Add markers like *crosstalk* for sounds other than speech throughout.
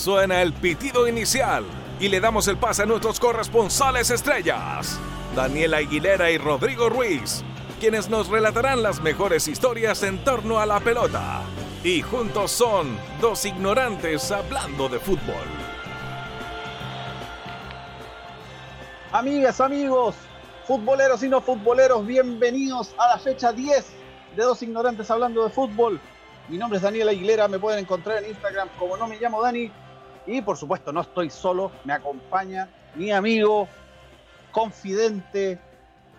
Suena el pitido inicial y le damos el pase a nuestros corresponsales estrellas, Daniela Aguilera y Rodrigo Ruiz, quienes nos relatarán las mejores historias en torno a la pelota. Y juntos son dos ignorantes hablando de fútbol. Amigas, amigos, futboleros y no futboleros, bienvenidos a la fecha 10 de Dos Ignorantes Hablando de Fútbol. Mi nombre es Daniela Aguilera, me pueden encontrar en Instagram como no me llamo Dani. Y por supuesto no estoy solo, me acompaña mi amigo, confidente,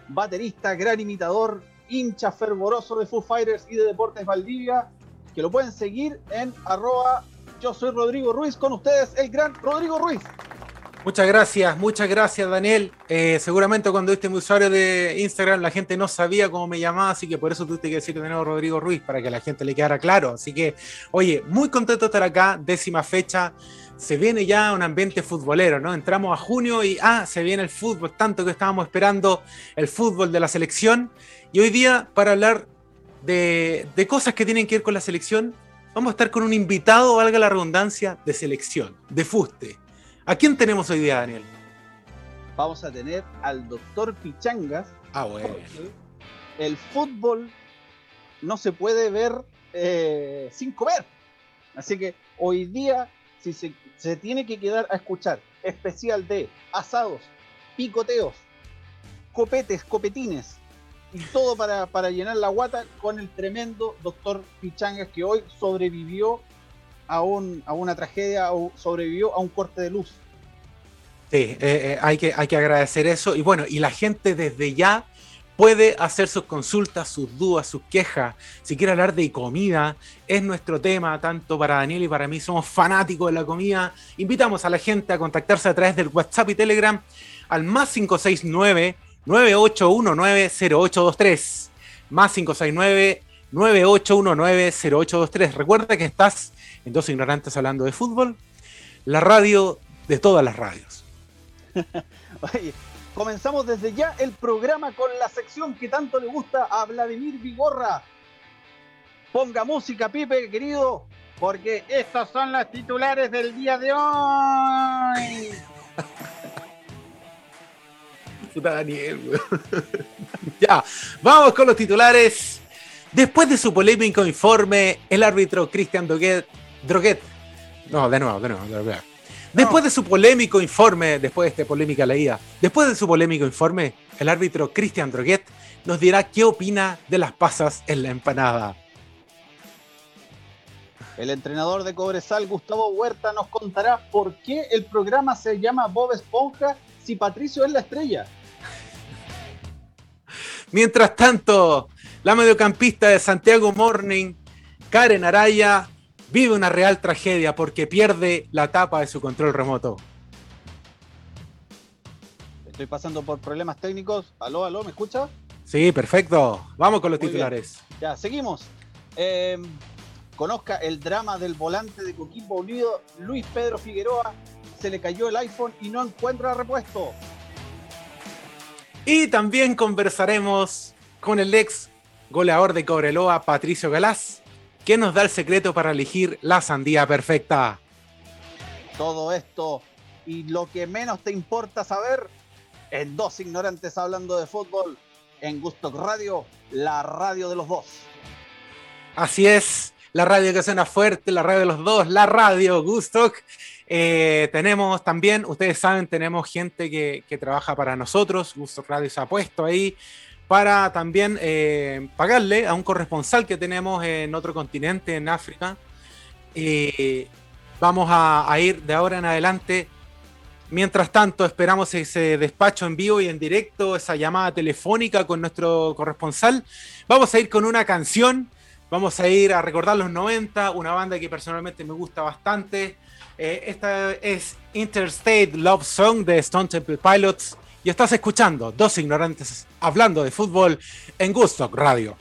baterista, gran imitador, hincha fervoroso de Foo Fighters y de Deportes Valdivia, que lo pueden seguir en arroba yo soy Rodrigo Ruiz, con ustedes el gran Rodrigo Ruiz. Muchas gracias, muchas gracias Daniel. Eh, seguramente cuando viste mi usuario de Instagram la gente no sabía cómo me llamaba, así que por eso tuviste que decir de nuevo Rodrigo Ruiz, para que a la gente le quedara claro. Así que, oye, muy contento de estar acá, décima fecha. Se viene ya un ambiente futbolero, ¿no? Entramos a junio y, ah, se viene el fútbol, tanto que estábamos esperando el fútbol de la selección. Y hoy día, para hablar de, de cosas que tienen que ver con la selección, vamos a estar con un invitado, valga la redundancia, de selección, de fuste ¿A quién tenemos hoy día, Daniel? Vamos a tener al doctor Pichangas. Ah, bueno. El fútbol no se puede ver eh, sin comer. Así que hoy día, si se, se tiene que quedar a escuchar especial de asados, picoteos, copetes, copetines, y todo para, para, llenar la guata con el tremendo doctor Pichangas que hoy sobrevivió a, un, a una tragedia o sobrevivió a un corte de luz. Sí, eh, eh, hay, que, hay que agradecer eso. Y bueno, y la gente desde ya puede hacer sus consultas, sus dudas, sus quejas. Si quiere hablar de comida, es nuestro tema, tanto para Daniel y para mí. Somos fanáticos de la comida. Invitamos a la gente a contactarse a través del WhatsApp y Telegram al más 569 98190823. Más 569 98190823. Recuerda que estás en Dos Ignorantes hablando de fútbol, la radio de todas las radios. *laughs* Oye, comenzamos desde ya el programa con la sección que tanto le gusta a Vladimir Vigorra. Ponga música, Pipe, querido, porque estas son las titulares del día de hoy. *laughs* Puta Daniel, *laughs* ya, vamos con los titulares. Después de su polémico informe, el árbitro Cristian Droguet, Droguet, no, de nuevo, de nuevo, de nuevo. Después de su polémico informe, después de esta polémica leída, después de su polémico informe, el árbitro Cristian Droguet nos dirá qué opina de las pasas en la empanada. El entrenador de Cobresal, Gustavo Huerta, nos contará por qué el programa se llama Bob Esponja si Patricio es la estrella. Mientras tanto, la mediocampista de Santiago Morning, Karen Araya, vive una real tragedia porque pierde la tapa de su control remoto. Estoy pasando por problemas técnicos. Aló, aló, ¿me escucha? Sí, perfecto. Vamos con los Muy titulares. Bien. Ya, seguimos. Eh, conozca el drama del volante de Coquimbo Unido, Luis Pedro Figueroa. Se le cayó el iPhone y no encuentra repuesto. Y también conversaremos con el ex goleador de Cobreloa, Patricio Galás, que nos da el secreto para elegir la sandía perfecta. Todo esto y lo que menos te importa saber en Dos Ignorantes Hablando de Fútbol en Gustock Radio, la radio de los dos. Así es, la radio que suena fuerte, la radio de los dos, la radio Gustock. Eh, tenemos también, ustedes saben, tenemos gente que, que trabaja para nosotros, Gustock Radio se ha puesto ahí para también eh, pagarle a un corresponsal que tenemos en otro continente, en África. Eh, vamos a, ir de ahora en adelante. Mientras tanto, esperamos ese despacho en vivo y en directo, esa llamada telefónica con nuestro corresponsal. Vamos a ir con una canción. Vamos a ir a recordar los 90, una banda que personalmente me gusta bastante. Eh, esta es Interstate Love Song de Stone Temple Pilots y estás escuchando Dos Ignorantes hablando de fútbol en Gusto Radio.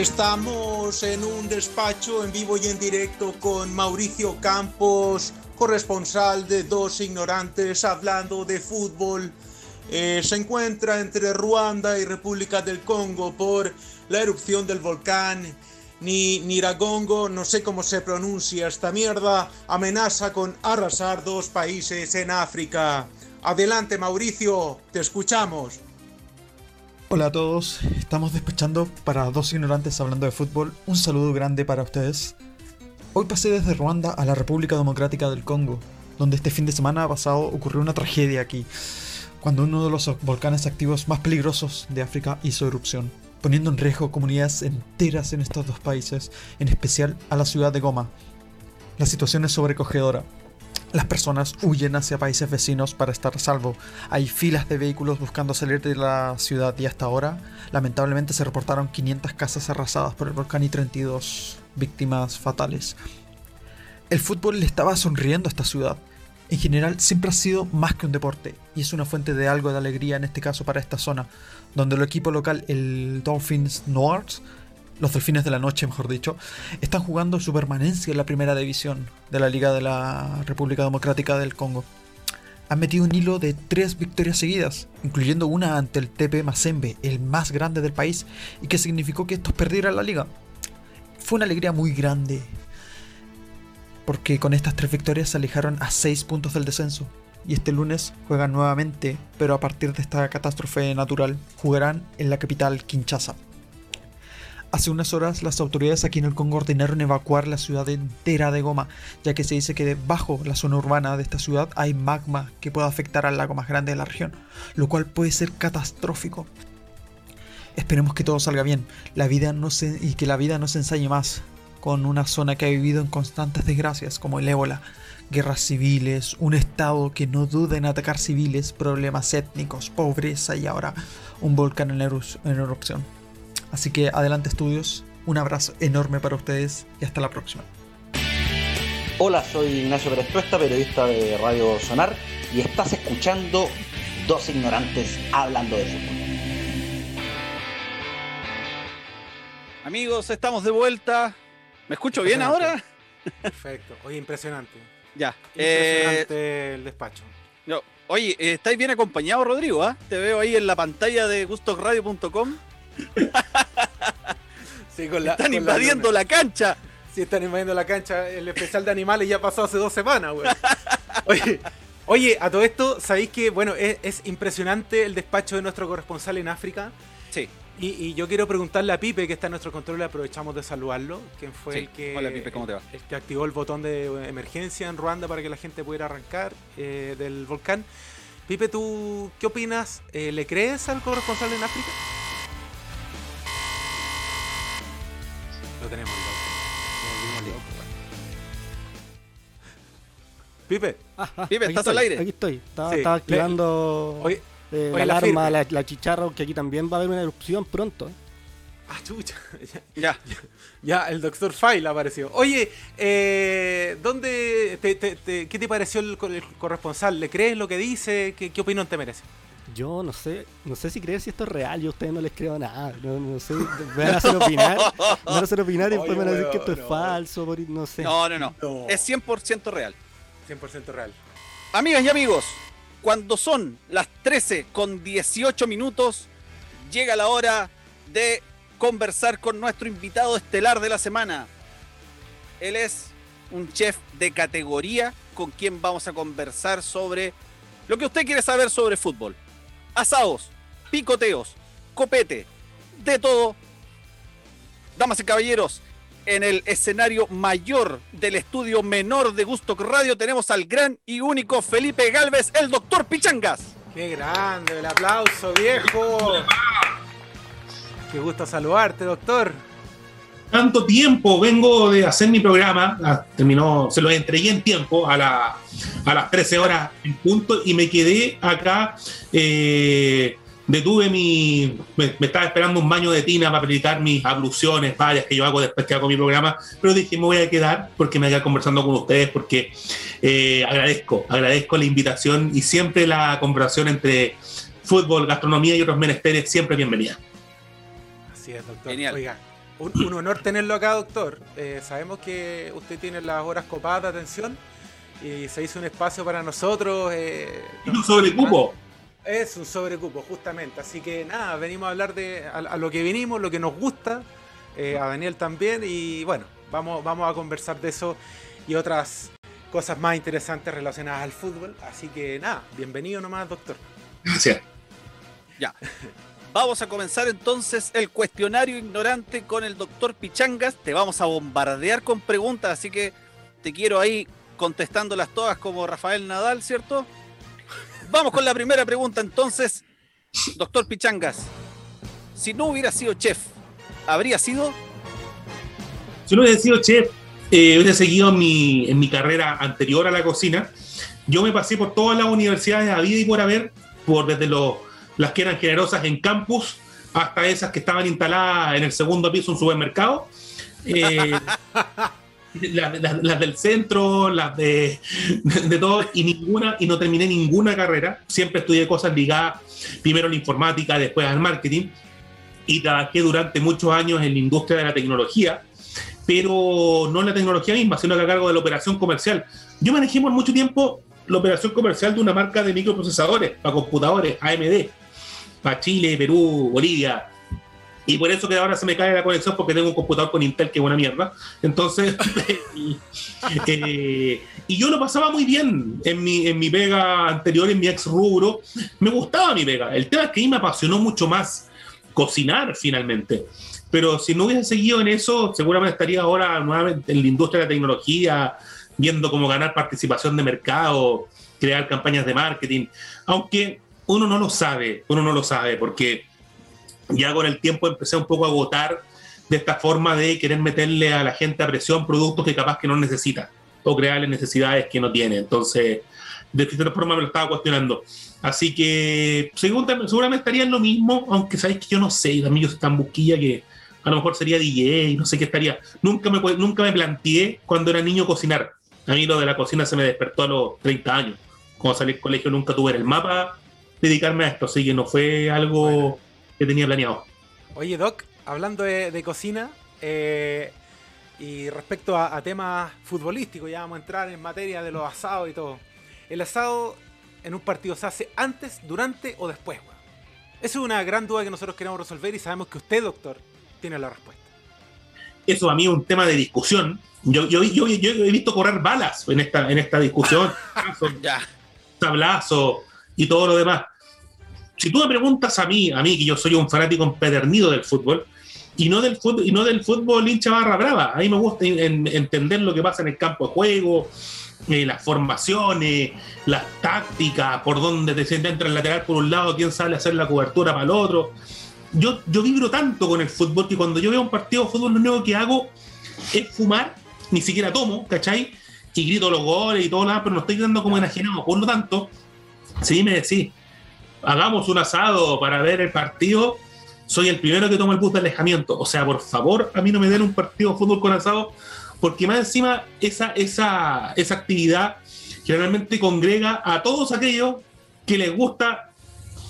Estamos en un despacho en vivo y en directo con Mauricio Campos, corresponsal de Dos Ignorantes, hablando de fútbol. Eh, se encuentra entre Ruanda y República del Congo por la erupción del volcán ni Niragongo, no sé cómo se pronuncia esta mierda, amenaza con arrasar dos países en África. Adelante Mauricio, te escuchamos. Hola a todos, estamos despechando para dos ignorantes hablando de fútbol. Un saludo grande para ustedes. Hoy pasé desde Ruanda a la República Democrática del Congo, donde este fin de semana pasado ocurrió una tragedia aquí, cuando uno de los volcanes activos más peligrosos de África hizo erupción, poniendo en riesgo comunidades enteras en estos dos países, en especial a la ciudad de Goma. La situación es sobrecogedora, las personas huyen hacia países vecinos para estar a salvo. Hay filas de vehículos buscando salir de la ciudad y hasta ahora, lamentablemente, se reportaron 500 casas arrasadas por el volcán y 32 víctimas fatales. El fútbol le estaba sonriendo a esta ciudad. En general, siempre ha sido más que un deporte y es una fuente de algo de alegría en este caso para esta zona, donde el equipo local, el Dolphins North, los Delfines de la Noche, mejor dicho, están jugando su permanencia en la primera división de la Liga de la República Democrática del Congo. Han metido un hilo de tres victorias seguidas, incluyendo una ante el TP Mazembe, el más grande del país, y que significó que estos perdieran la liga. Fue una alegría muy grande, porque con estas tres victorias se alejaron a seis puntos del descenso, y este lunes juegan nuevamente, pero a partir de esta catástrofe natural, jugarán en la capital Kinshasa. Hace unas horas las autoridades aquí en el Congo ordenaron evacuar la ciudad entera de Goma, ya que se dice que debajo la zona urbana de esta ciudad hay magma que puede afectar al lago más grande de la región, lo cual puede ser catastrófico. Esperemos que todo salga bien la vida no se, y que la vida no se ensañe más con una zona que ha vivido en constantes desgracias como el ébola, guerras civiles, un estado que no duda en atacar civiles, problemas étnicos, pobreza y ahora un volcán en, erupción. Así que adelante estudios, un abrazo enorme para ustedes y hasta la próxima. Hola, soy Ignacio Pérez periodista de Radio Sonar, y estás escuchando Dos Ignorantes Hablando de Fútbol. Amigos, estamos de vuelta. ¿Me escucho bien ahora? Perfecto. Oye, impresionante. Ya. Impresionante eh, el despacho. oye, eh, ¿estáis bien acompañado, Rodrigo? ¿ah? Te veo ahí en la pantalla de gustosradio.com. *laughs* están invadiendo la, cancha. Sí, están invadiendo la cancha. El especial de animales ya pasó hace dos semanas, Oye, a todo esto, ¿sabéis que, bueno, es, impresionante el despacho de nuestro corresponsal en África? Sí. Y, yo quiero preguntarle a Pipe, que está en nuestro control, y aprovechamos de saludarlo, quien fue el que el que activó el botón de emergencia en Ruanda para que la gente pudiera arrancar eh, del volcán. Pipe, ¿tú qué opinas? Eh, ¿Le crees al corresponsal en África? Lo tenemos Pipe. Pipe, ¿estás al aire? Aquí estoy. Estaba, activando eh, la alarma, la, la, chicharra, que aquí también va a haber una erupción pronto. Ah, chucha. *laughs* ya, ya, el Doctor File apareció. Oye, eh, ¿dónde ¿qué te pareció el, corresponsal? ¿Le crees lo que dice? ¿Qué, ¿Qué opinión te merece? Yo no sé, no sé si creer si esto es real, yo a ustedes no les creo nada, no, no sé, me van a hacer opinar, me van a hacer opinar y después me van a decir que esto es falso, no sé. No, no, no, es 100% real. 100% real. Amigas y amigos, cuando son las 13 con 18 minutos, llega la hora de conversar con nuestro invitado estelar de la semana. Él es un chef de categoría con quien vamos a conversar sobre lo que usted quiere saber sobre fútbol asados, picoteos, copete, de todo. Damas y caballeros, en el escenario mayor del estudio menor de Gusto Radio tenemos al gran y único Felipe Galvez, el doctor Pichangas. Qué grande, el aplauso, viejo. Qué gusto saludarte, doctor. Tanto tiempo vengo de hacer mi programa, ah, terminó, se lo entregué en tiempo a, la, a las 13 horas en punto y me quedé acá eh, detuve mi. Me, estaba esperando un baño de tina para aplicar mis abluciones varias que yo hago después que hago mi programa, pero dije, me voy a quedar porque me voy a conversando con ustedes, porque eh, agradezco, agradezco la invitación y siempre la conversación entre fútbol, gastronomía y otros menesteres, siempre bienvenida. Así es, doctor. Genial. Oiga, Un, un honor tenerlo acá, doctor. Eh, sabemos que usted tiene las horas copadas de atención y se hizo un espacio para nosotros. Eh, Es un sobrecupo. Es un sobrecupo, justamente. Así que nada, venimos a hablar de a, a lo que vinimos, lo que nos gusta, eh, a Daniel también. Y bueno, vamos, vamos a conversar de eso y otras cosas más interesantes relacionadas al fútbol. Así que nada, bienvenido nomás, doctor. Gracias. Ya. *laughs* Vamos a comenzar entonces el cuestionario ignorante con el doctor Pichangas. Te vamos a bombardear con preguntas, así que te quiero ahí contestándolas todas como Rafael Nadal, ¿cierto? Vamos con la primera pregunta entonces. Doctor Pichangas, si no hubiera sido chef, ¿habría sido? Si no hubiera sido chef, eh, hubiera seguido en mi, en mi carrera anterior a la cocina. Yo me pasé por todas las universidades a vida y por haber, por desde los, las que eran generosas en campus hasta esas que estaban instaladas en el segundo piso un supermercado. Eh, *laughs* las, del centro, las de, de todo, y ninguna, y no terminé ninguna carrera. Siempre estudié cosas ligadas primero a la informática, después al marketing, y trabajé durante muchos años en la industria de la tecnología, pero no en la tecnología misma, sino a cargo de la operación comercial. Yo manejé por mucho tiempo la operación comercial de una marca de microprocesadores para computadores, AMD, para Chile, Perú, Bolivia. Y por eso que ahora se me cae la conexión porque tengo un computador con Intel que es buena mierda. Entonces, *laughs* eh, y yo lo pasaba muy bien en mi, en mi pega anterior, en mi ex rubro. Me gustaba mi pega. El tema es que a mí me apasionó mucho más cocinar finalmente. Pero si no hubiese seguido en eso, seguramente estaría ahora nuevamente en la industria de la tecnología, viendo cómo ganar participación de mercado, crear campañas de marketing. Aunque uno no lo sabe, uno no lo sabe, porque ya con el tiempo empecé un poco a agotar de esta forma de querer meterle a la gente a presión productos que capaz que no necesita o crearle necesidades que no tiene. Entonces, de cierta forma me lo estaba cuestionando. Así que seguramente, estaría en lo mismo, aunque sabéis que yo no sé, también yo soy tan busquilla que a lo mejor sería DJ, no sé qué estaría. Nunca me, nunca me planteé cuando era niño cocinar. A mí lo de la cocina se me despertó a los 30 años. Cuando salí del colegio nunca tuve el mapa dedicarme a esto, así que no fue algo Bueno. que tenía planeado. Oye, Doc, hablando de, de cocina eh, y respecto a, a temas futbolísticos, ya vamos a entrar en materia de los asados y todo. ¿El asado en un partido se hace antes, durante o después? weón? Esa es una gran duda que nosotros queremos resolver y sabemos que usted, doctor, tiene la respuesta. Eso a mí es un tema de discusión. Yo, yo, yo, yo he visto correr balas en esta, en esta discusión, *laughs* tablazo y todo lo demás. Si tú me preguntas a mí, a mí que yo soy un fanático empedernido del fútbol, y no del fútbol, y no del fútbol hincha barra brava, a mí me gusta en- en- entender lo que pasa en el campo de juego, eh, las formaciones, las tácticas, por dónde te entra el lateral por un lado, quién sale a hacer la cobertura para el otro. Yo, yo vibro tanto con el fútbol que cuando yo veo un partido de fútbol lo único que hago es fumar, ni siquiera tomo, ¿cachai? Y grito los goles y todo demás, pero no estoy quedando como enajenado. Por lo tanto, si me decís, hagamos un asado para ver el partido, soy el primero que toma el bus de alejamiento. O sea, por favor, a mí no me den un partido de fútbol con asado, porque más encima esa, esa, esa actividad generalmente congrega a todos aquellos que les gusta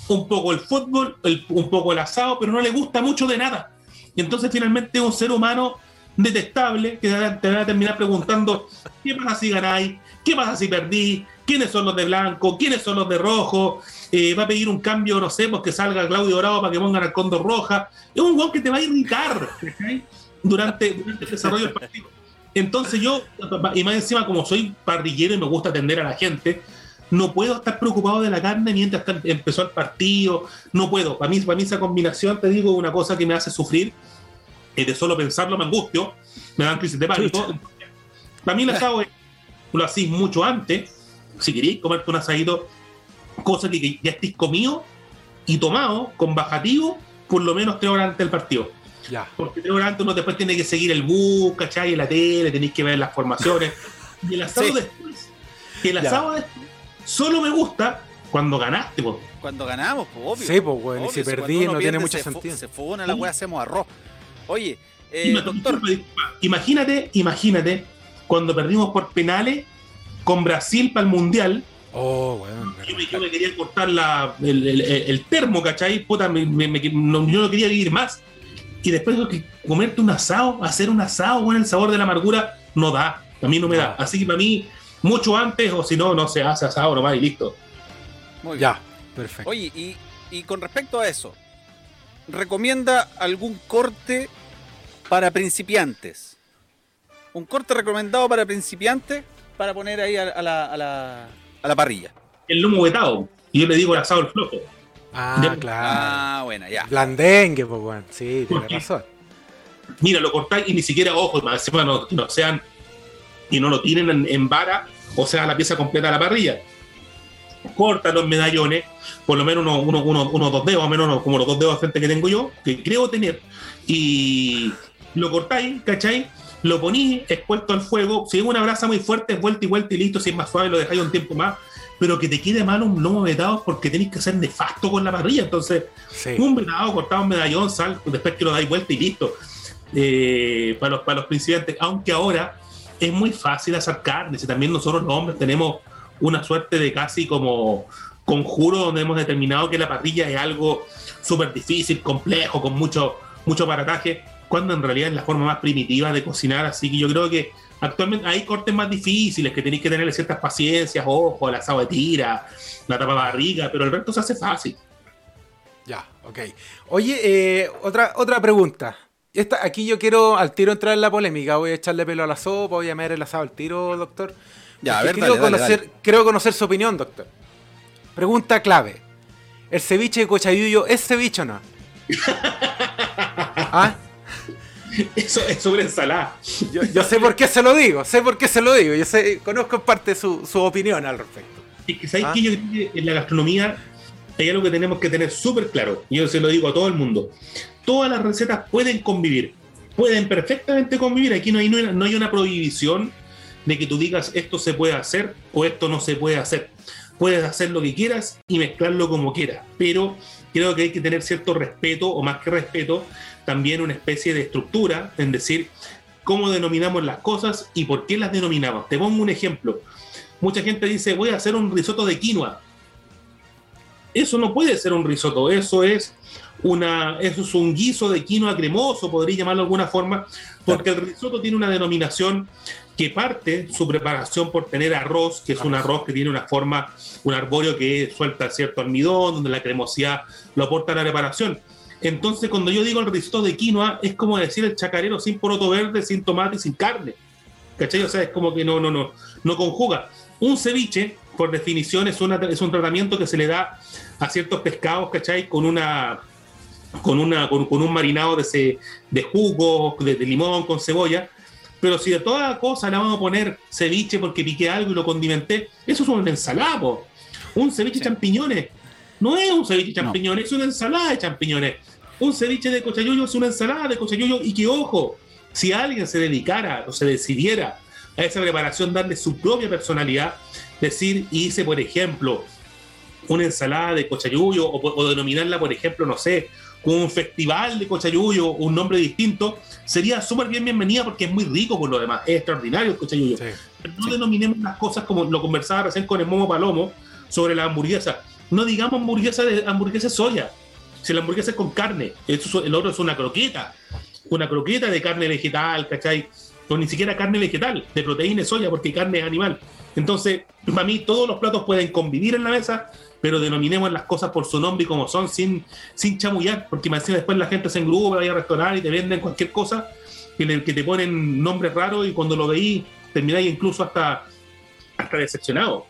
un poco el fútbol, un poco el asado, pero no les gusta mucho de nada. Y entonces finalmente un ser humano detestable que te va- te va a terminar preguntando ¿qué pasa si ganáis? ¿Qué pasa si perdí? ¿Quiénes son los de blanco? ¿Quiénes son los de rojo? Eh, va a pedir un cambio, no sé, pues que salga Claudio Dorado para que pongan al Condor Roja. Es un gol que te va a irritar durante, durante el desarrollo del partido. Entonces yo, y más encima como soy parrillero y me gusta atender a la gente, no puedo estar preocupado de la carne mientras empezó el partido, no puedo. Para mí, para mí esa combinación, te digo, es una cosa que me hace sufrir, y de solo pensarlo me angustio, me dan crisis de pánico. Para mí el asado es, lo hacís mucho antes, si queréis comerte un asadito, cosa que, que ya estéis comido y tomado con bajativo por lo menos tres horas antes del partido. Ya. Porque tres horas antes uno después tiene que seguir el bus, ¿cachai? En la tele, tenéis que ver las formaciones. *laughs* Y el asado Sí. después, el Ya. asado después, solo me gusta cuando ganaste, po. Cuando ganamos, pues obvio. Sí, pues, y Obvio, si perdí no tiene mucho se sentido. Se fogona la weá, hacemos arroz. Oye, eh, doctor. Imagínate, imagínate cuando perdimos por penales con Brasil para el Mundial. Oh, weón. Yo me, yo me quería cortar la, el, el- el termo, ¿cachai? Puta, me- me- me- no- yo no quería vivir más. y después que comerte un asado, hacer un asado con el sabor de la amargura, no da. A mí no me da. Así que para mí, mucho antes, o si no, no se hace asado nomás y listo. Muy bien. Ya, perfecto. Oye, y, y con respecto a eso, ¿recomienda algún corte para principiantes? Un corte recomendado para principiantes para poner ahí a, a la, a, la, a la parrilla. El lomo vetado. Y yo le digo el asado al flojo. Ah, Ya. claro. Ah, bueno, ya. Blandengue, pues, weón. Sí, ¿Por tiene qué? razón. Mira, lo cortáis y ni siquiera, ojo, más encima no, no sean y no lo tienen en, en vara, o sea, la pieza completa de la parrilla. Córtalo en medallones, por lo menos unos uno, uno, unos dos dedos, o menos uno- como los dos dedos de frente que tengo yo, que creo tener, y lo cortáis, ¿cachai? Lo ponís expuesto al fuego, si es una brasa muy fuerte, vuelta y vuelta y listo, si es más suave lo dejáis un tiempo más, pero que te quede mal un lomo vetado porque tenéis que ser nefasto con la parrilla, entonces Sí. un vetado cortado en medallón, sal, después que lo dais vuelta y listo. Eh, para, los, para los principiantes, aunque ahora es muy fácil hacer carne, si también nosotros los hombres tenemos una suerte de casi como conjuro donde hemos determinado que la parrilla es algo súper difícil, complejo, con mucho, mucho aparataje, cuando en realidad es la forma más primitiva de cocinar, así que yo creo que actualmente hay cortes más difíciles que tenéis que tenerle ciertas paciencias, ojo, el asado de tira, la tapa barriga, pero el resto se hace fácil. Ya, ok. Oye, eh, otra, otra pregunta. Esta, aquí yo quiero al tiro entrar en la polémica. Voy a echarle pelo a la sopa, voy a meter el asado al tiro, doctor. Ya, a ver, quiero, dale, dale, conocer, dale. quiero conocer su opinión, doctor. Pregunta clave. ¿El ceviche de cochayuyo es ceviche o no? *laughs* ¿Ah? *laughs* Eso es sobre ensalada. Yo, yo sé por qué se lo digo, sé por qué se lo digo. Yo sé, conozco en parte su, su opinión al respecto. Es que sabéis Ah. que yo creo que en la gastronomía hay algo que tenemos que tener súper claro. Y yo se lo digo a todo el mundo. Todas las recetas pueden convivir. Pueden perfectamente convivir. Aquí no hay, no hay- no hay una prohibición de que tú digas esto se puede hacer o esto no se puede hacer. Puedes hacer lo que quieras y mezclarlo como quieras. Pero creo que hay que tener cierto respeto, o más que respeto, también una especie de estructura en decir cómo denominamos las cosas y por qué las denominamos. Te pongo un ejemplo. Mucha gente dice, voy a hacer un risotto de quinoa. Eso no puede ser un risotto, eso es una, eso es un guiso de quinoa cremoso, podría llamarlo de alguna forma, porque el risotto tiene una denominación que parte su preparación por tener arroz, que es un arroz que tiene una forma, un arbóreo que suelta cierto almidón, donde la cremosidad lo aporta a la preparación. Entonces, cuando yo digo el risotto de quinoa, es como decir el chacarero sin poroto verde, sin tomate y sin carne. ¿Cachai? O sea, es como que no, no, no, no conjuga. Un ceviche, por definición, es, una, es un tratamiento que se le da a ciertos pescados, ¿cachai? Con una con, una, con, con un marinado de, ce- de jugo, de, de limón, con cebolla. Pero si de toda cosa le vamos a poner ceviche porque piqué algo y lo condimenté, eso es una ensalada, po. Un ceviche de champiñones. No es un ceviche de champiñones, es una ensalada de champiñones. Un ceviche de cochayuyo es una ensalada de cochayuyo. Y que, ojo, si alguien se dedicara o se decidiera a esa preparación, darle su propia personalidad, decir, hice, por ejemplo, una ensalada de cochayuyo o, o denominarla, por ejemplo, no sé, como un festival de cochayuyo, un nombre distinto, sería súper bien bienvenida porque es muy rico por lo demás, es extraordinario el cochayuyo. Sí. Pero no denominemos las cosas como lo conversaba recién con el Momo Palomo sobre la hamburguesa. No digamos hamburguesa de hamburguesa soya. Si la hamburguesa es con carne, el otro es una croqueta. Una croqueta de carne vegetal, ¿cachai? O ni siquiera carne vegetal, de proteína de soya, porque carne es animal. Entonces, para mí todos los platos pueden convivir en la mesa, pero denominemos las cosas por su nombre y como son, sin, sin chamullar, porque decía después la gente se engrupa, vaya a restaurar y te venden cualquier cosa, que, le- que te ponen nombres raros y cuando lo veís termináis incluso hasta, hasta decepcionado.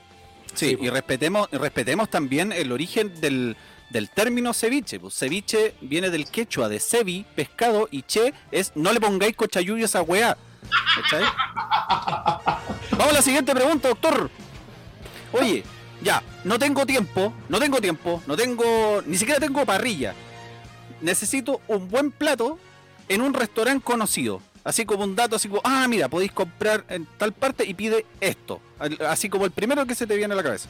Sí, y respetemos, y respetemos también el origen del, del término ceviche. Pues ceviche viene del quechua de cevi, pescado, y che es no le pongáis cochayuyo a esa weá. ¿Cachai? *laughs* Vamos a la siguiente pregunta, doctor. Oye, ya, no tengo tiempo, no tengo tiempo, no tengo, ni siquiera tengo parrilla. Necesito un buen plato en un restaurante conocido. Así como un dato, así como, ah, mira, podéis comprar en tal parte y pide esto. Así como el primero que se te viene a la cabeza.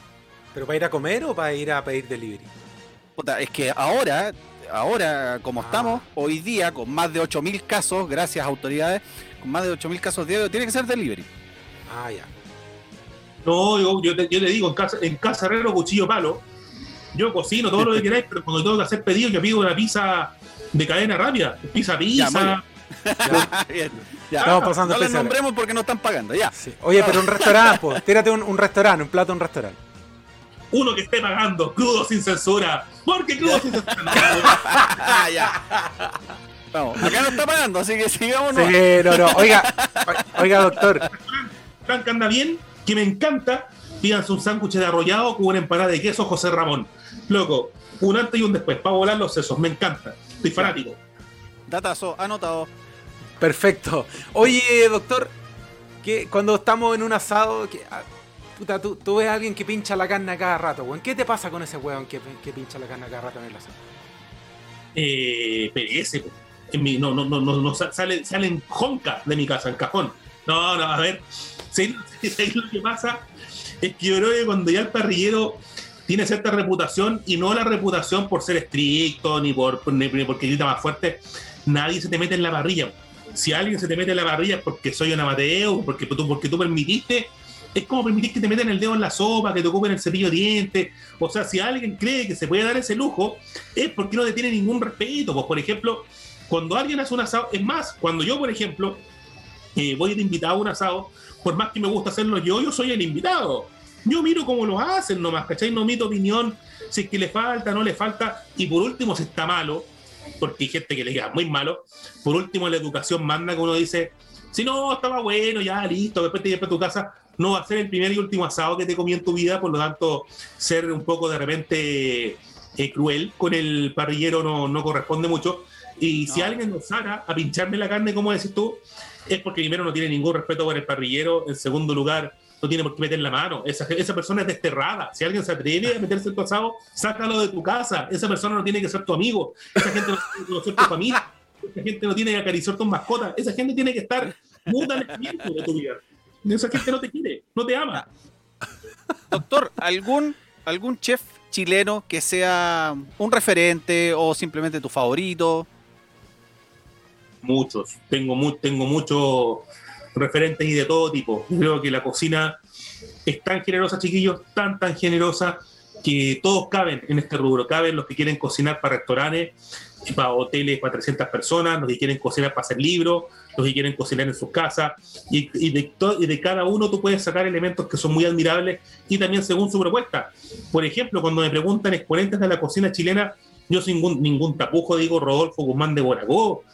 ¿Pero para ir a comer o para ir a pedir delivery? Puta, es que ahora, ahora como Ah. estamos, hoy día, con más de 8.000 casos, gracias a autoridades, con más de 8.000 casos diarios, tiene que ser delivery. Ah, ya. No, yo, yo, te, yo te digo, en casa, en casa herrero, cuchillo palo. Yo cocino todo lo que queráis, pero cuando tengo que hacer pedidos, yo pido una pizza de cadena rápida, pizza pizza. Ya, ya. Estamos pasando no les especiales. nombremos porque no están pagando, ya. Sí. Oye, pero un restaurante, pues. Tírate un, un restaurante, un plato de un restaurante. uno que esté pagando, crudo sin censura. Porque crudo sin censura. Ah, *laughs* ya. Vamos, acá no está pagando, así que sigamos. Sí, no, no. Oiga, oiga, doctor. Que anda bien, que me encanta. Pídanse un sándwich de arrollado con una empanada de queso José Ramón. Loco, un antes y un después, para volar los sesos, me encanta. Estoy fanático. Datazo, anotado. Perfecto. Oye, doctor, que cuando estamos en un asado, ah, puta, tú, tú ves a alguien que pincha la carne a cada rato, weón. ¿Qué te pasa con ese weón que, pincha la carne a cada rato en el asado? Eh, perece, no, no, no, no, no, sa- sale, salen jonca de mi casa, en cajón. No, no, a ver. *laughs* ¿sí? Lo que pasa es que yo creo que cuando ya el parrillero tiene cierta reputación, y no la reputación por ser estricto, ni, por, ni porque grita más fuerte, nadie se te mete en la parrilla. Si alguien se te mete en la parrilla porque soy un amateo, porque tú, porque tú permitiste, es como permitir que te metan el dedo en la sopa, que te ocupen el cepillo de dientes. O sea, si alguien cree que se puede dar ese lujo, es porque no le tiene ningún respeto. Pues, por ejemplo, cuando alguien hace un asado, es más, cuando yo, por ejemplo, eh, voy de invitado a un asado, por más que me gusta hacerlo yo, yo soy el invitado. Yo miro cómo lo hacen nomás, ¿cachai? No mito opinión, si es que le falta, no le falta. Y por último, si está malo, porque hay gente que le diga muy malo, por último, la educación manda que uno dice, si no, estaba bueno, ya, listo, después te llevas a tu casa, no va a ser el primer y último asado que te comí en tu vida, por lo tanto, ser un poco de repente eh, cruel con el parrillero no, no corresponde mucho. Y si No. alguien osara a pincharme la carne, como decís tú, es porque primero no tiene ningún respeto por el parrillero, en segundo lugar, no tiene por qué meter la mano. Esa, esa persona es desterrada. Si alguien se atreve a meterse en tu asado, sácalo de tu casa. Esa persona no tiene que ser tu amigo. Esa gente no tiene que conocer tu familia. Esa gente no tiene que acariciar tus mascotas. Esa gente tiene que estar muda en el tiempo de tu vida. Esa gente no te quiere, no te ama. Doctor, ¿algún, ¿algún chef chileno que sea un referente o simplemente tu favorito? Muchos. Tengo, mu- tengo muchos referentes y de todo tipo. Creo que la cocina es tan generosa, chiquillos, tan, tan generosa, que todos caben en este rubro. Caben los que quieren cocinar para restaurantes, para hoteles para 300 personas, los que quieren cocinar para hacer libros, los que quieren cocinar en sus casas. Y, y de, y de cada uno tú puedes sacar elementos que son muy admirables y también según su propuesta. Por ejemplo, cuando me preguntan exponentes de la cocina chilena, yo sin ningún, ningún tapujo digo Rodolfo Guzmán de Boragó.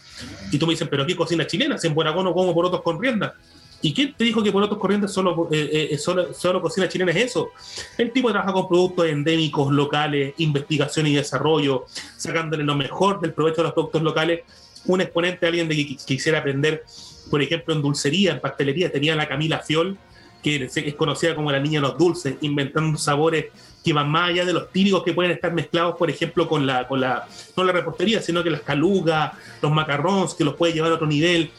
Y tú me dices, ¿pero qué cocina chilena? Si en Boragó no como por otros con rienda. ¿Y quién te dijo que por otros corrientes solo, eh, eh, solo, solo cocina chilena es eso? El tipo trabaja con productos endémicos, locales, investigación y desarrollo, sacándole lo mejor del provecho de los productos locales. Un exponente, alguien de que qui- quisiera aprender, por ejemplo, en dulcería, en pastelería, tenía la Camila Fiol, que es conocida como la niña de los dulces, inventando sabores que van más allá de los típicos que pueden estar mezclados, por ejemplo, con la, con la no la repostería, sino que las calugas, los macarrons, que los puede llevar a otro nivel.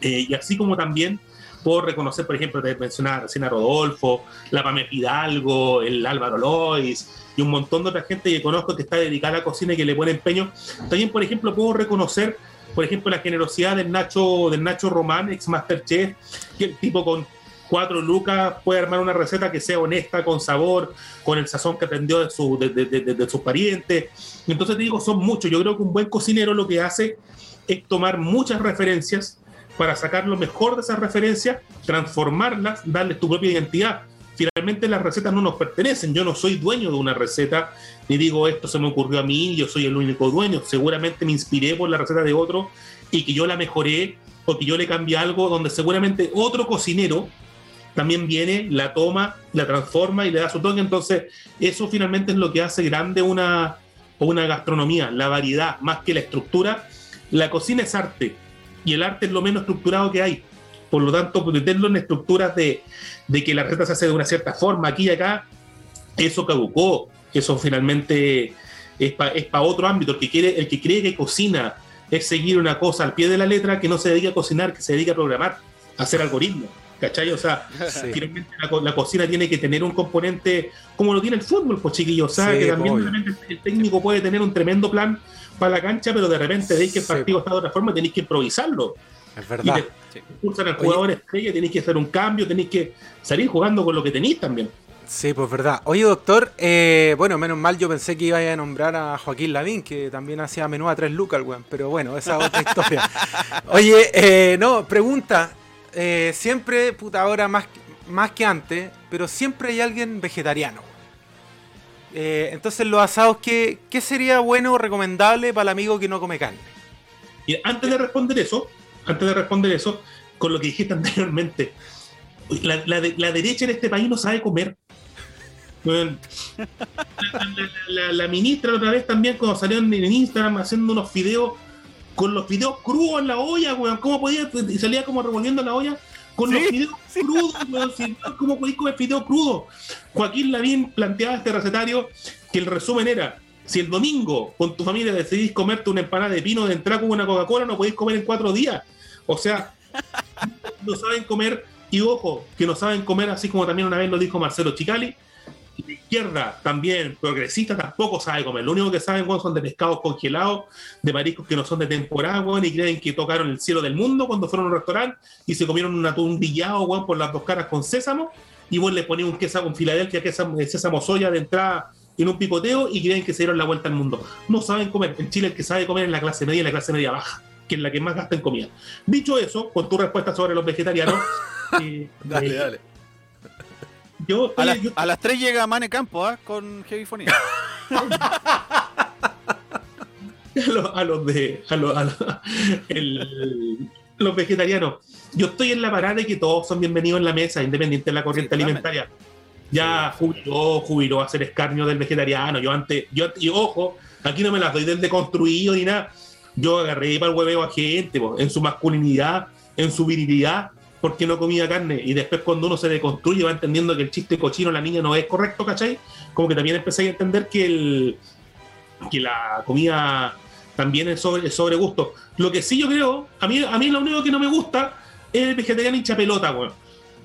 Eh, y así como también puedo reconocer, por ejemplo, te mencionaba recién a Rodolfo, la Pame Hidalgo, el Álvaro Lois y un montón de otra gente que conozco que está dedicada a la cocina y que le pone empeño. También, por ejemplo, puedo reconocer, por ejemplo, la generosidad del Nacho, del Nacho Román, ex Masterchef, que el tipo con cuatro lucas puede armar una receta que sea honesta, con sabor, con el sazón que aprendió de, su, de, de- de- sus parientes. Entonces te digo, son muchos. Yo creo que un buen cocinero lo que hace es tomar muchas referencias para sacar lo mejor de esas referencias, transformarlas, darles tu propia identidad. Finalmente las recetas no nos pertenecen, yo no soy dueño de una receta, ni digo esto se me ocurrió a mí, yo soy el único dueño, seguramente me inspiré por la receta de otro y que yo la mejoré o que yo le cambié algo donde seguramente otro cocinero también viene, la toma, la transforma y le da su toque, entonces eso finalmente es lo que hace grande una, una gastronomía, la variedad, más que la estructura. La cocina es arte, y el arte es lo menos estructurado que hay. Por lo tanto, meterlo en estructuras de, de que la receta se hace de una cierta forma aquí y acá, eso caducó. Eso finalmente es para otro ámbito. El que, quiere, el que cree que cocina es seguir una cosa al pie de la letra, que no se dedica a cocinar, que se dedica a programar, a hacer algoritmos. ¿Cachai? O sea, *laughs* Sí. finalmente la, la cocina tiene que tener un componente como lo tiene el fútbol, pues chiquillos. O sea, Sí, que también de repente el técnico puede tener un tremendo plan para la cancha, pero de repente veis que el Sí. partido está de otra forma, tenéis que improvisarlo. Es Y verdad. te expulsan al jugador estrella, tenéis que hacer un cambio, tenéis que salir jugando con lo que tenéis también. Sí, pues verdad. Oye, doctor, eh, bueno, menos mal yo pensé que iba a nombrar a Joaquín Lavín, que también hacía menú a tres lucas, weón. Pero bueno, esa es otra *laughs* historia. Oye, eh, no, pregunta. Eh, siempre, puta, ahora más, más que antes, pero siempre hay alguien vegetariano. Eh, entonces, los asados, ¿qué, ¿qué sería bueno o recomendable para el amigo que no come carne? Y antes de responder eso, antes de responder eso, con lo que dijiste anteriormente, la, la de- la derecha en este país no sabe comer. La, ministra otra vez también cuando salió en Instagram haciendo unos videos con los videos crudos en la olla, weón. ¿Cómo podía? Y salía como revolviendo la olla con los Sí, fideos *laughs* crudos, weón. ¿Cómo podéis comer fideos crudos? Joaquín Lavín planteaba este recetario que el resumen era si el domingo con tu familia decidís comerte una empanada de pino de entrada con una Coca-Cola, no podéis comer en cuatro días. O sea, *laughs* no saben comer, y ojo, que no saben comer, así como también una vez lo dijo Marcelo Chicali. La izquierda también, progresista, tampoco sabe comer. Lo único que saben weón, son de pescados congelados, de mariscos que no son de temporada, weón, y creen que tocaron el cielo del mundo cuando fueron a un restaurante y se comieron un atún villado, weón, por las dos caras con sésamo, y vos le ponés un queso, un Filadelfia, queso, sésamo soya de entrada en un picoteo y creen que se dieron la vuelta al mundo. No saben comer. En Chile el que sabe comer es la clase media y la clase media baja, que es la que más gasta en comida. Dicho eso, con tu respuesta sobre los vegetarianos, *laughs* eh, Dale, eh, dale. Yo, A, las- yo- a las 3 llega Mane Campo ¿ah? con Heavy Fonía. *laughs* a los, a los de a los, a los- el- los vegetarianos. Yo estoy en la parada de que todos son bienvenidos en la mesa, independiente de la corriente Sí, alimentaria. Ya jubiló, jubiló a hacer escarnio del vegetariano. Yo antes, yo y ojo, aquí no me las doy del deconstruido ni nada. Yo agarré para el hueveo a gente, po, en su masculinidad, en su virilidad, porque no comía carne. Y después cuando uno se deconstruye va entendiendo que el chiste cochino la niña no es correcto, ¿cachai? Como que también empecé a entender que el que la comida también es sobre, es sobre gusto. Lo que sí yo creo, a mí, a mí lo único que no me gusta es el vegetariano hincha pelota, weón.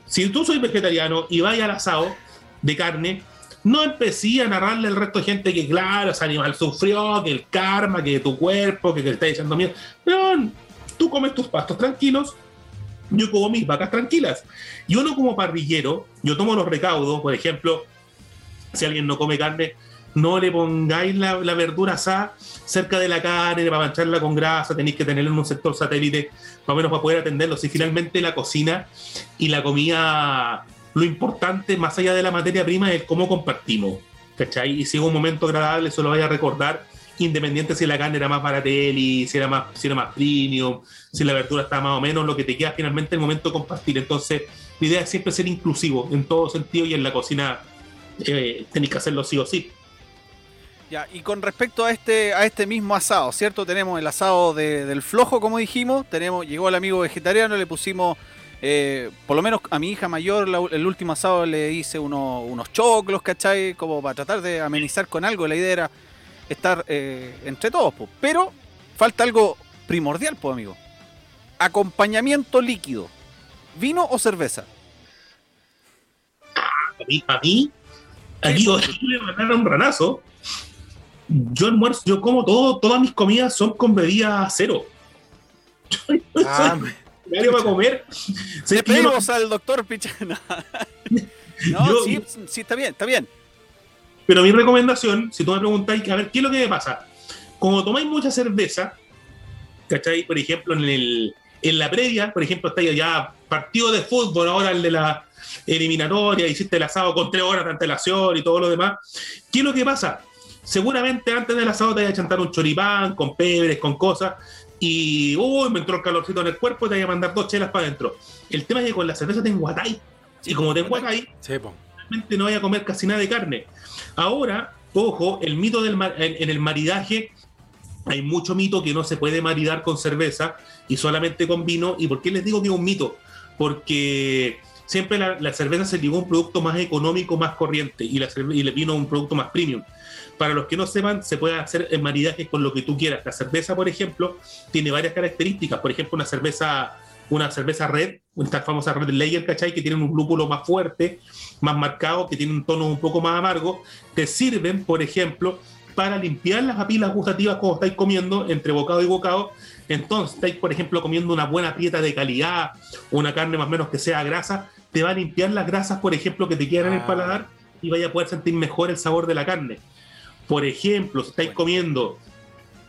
Si tú soy vegetariano y vas al asado de carne, no empecé a narrarle al resto de gente que, claro, ese animal sufrió, que el karma, que tu cuerpo, que, que le está echando miedo. No, tú comes tus pastos tranquilos, yo como mis vacas tranquilas. Y uno como parrillero, yo tomo los recaudos, por ejemplo, si alguien no come carne, no le pongáis la, verdura asada cerca de la carne para mancharla con grasa, tenéis que tenerlo en un sector satélite, más o menos para poder atenderlo. Si finalmente la cocina y la comida, lo importante, más allá de la materia prima, es cómo compartimos. ¿Cachai? Y si es un momento agradable, eso lo vaya a recordar, independiente si la carne era más barateli, si era más, si era más premium, si la verdura está más o menos, lo que te queda finalmente el momento de compartir. Entonces, la idea es siempre ser inclusivo en todo sentido y en la cocina eh, tenéis que hacerlo sí o sí. Ya, y con respecto a este, a este mismo asado, ¿cierto? Tenemos el asado de- del flojo, como dijimos. Tenemos, llegó el amigo vegetariano, le pusimos, eh, por lo menos a mi hija mayor, el último asado le hice uno- unos choclos, ¿cachai? Como para tratar de amenizar con algo. La idea era estar eh, entre todos, po. Pero falta algo primordial, pues, amigo. Acompañamiento líquido. ¿Vino o cerveza? a mí, a mí aquí me mandaron un ranazo. Yo almuerzo, yo como todo, todas mis comidas son con bebida cero. *laughs* Yo no Ah, soy partidario para comer. Yo no- Despedimos al doctor Pichana. *laughs* no, Yo- sí, sí, está bien, está bien. Pero mi recomendación, si tú me preguntáis, a ver, ¿qué es lo que me pasa? Como tomáis mucha cerveza, ¿cachai? Por ejemplo, en, el, en la previa, por ejemplo, estáis allá, partido de fútbol, ahora el de la eliminatoria, hiciste el asado con tres horas de antelación y todo lo demás. ¿Qué es lo que pasa? Seguramente antes del asado te vaya a chantar un choripán con pebres, con cosas, y uy, me entró el calorcito en el cuerpo y te voy a mandar dos chelas para adentro. El tema es que con la cerveza te enguatáis. Y como te enguatáis, sí. No vaya a comer casi nada de carne. Ahora, ojo, el mito del ma- en, en el maridaje, hay mucho mito que no se puede maridar con cerveza y solamente con vino. ¿Y por qué les digo que es un mito? Porque siempre la, cerveza se ligó a un producto más económico, más corriente, y, la el vino a un producto más premium. Para los que no sepan, se puede hacer el maridaje con lo que tú quieras. La cerveza, por ejemplo, tiene varias características. Por ejemplo, una cerveza, una cerveza red, esta famosa red lager, ¿cachai? Que tienen un lúpulo más fuerte, más marcado, que tienen un tono un poco más amargo, te sirven, por ejemplo, para limpiar las papilas gustativas cuando estáis comiendo entre bocado y bocado. Entonces, estáis, por ejemplo, comiendo una buena prieta de calidad, una carne más o menos que sea grasa, te va a limpiar las grasas, por ejemplo, que te quedan en el Ah. paladar y vaya a poder sentir mejor el sabor de la carne. Por ejemplo, si estáis comiendo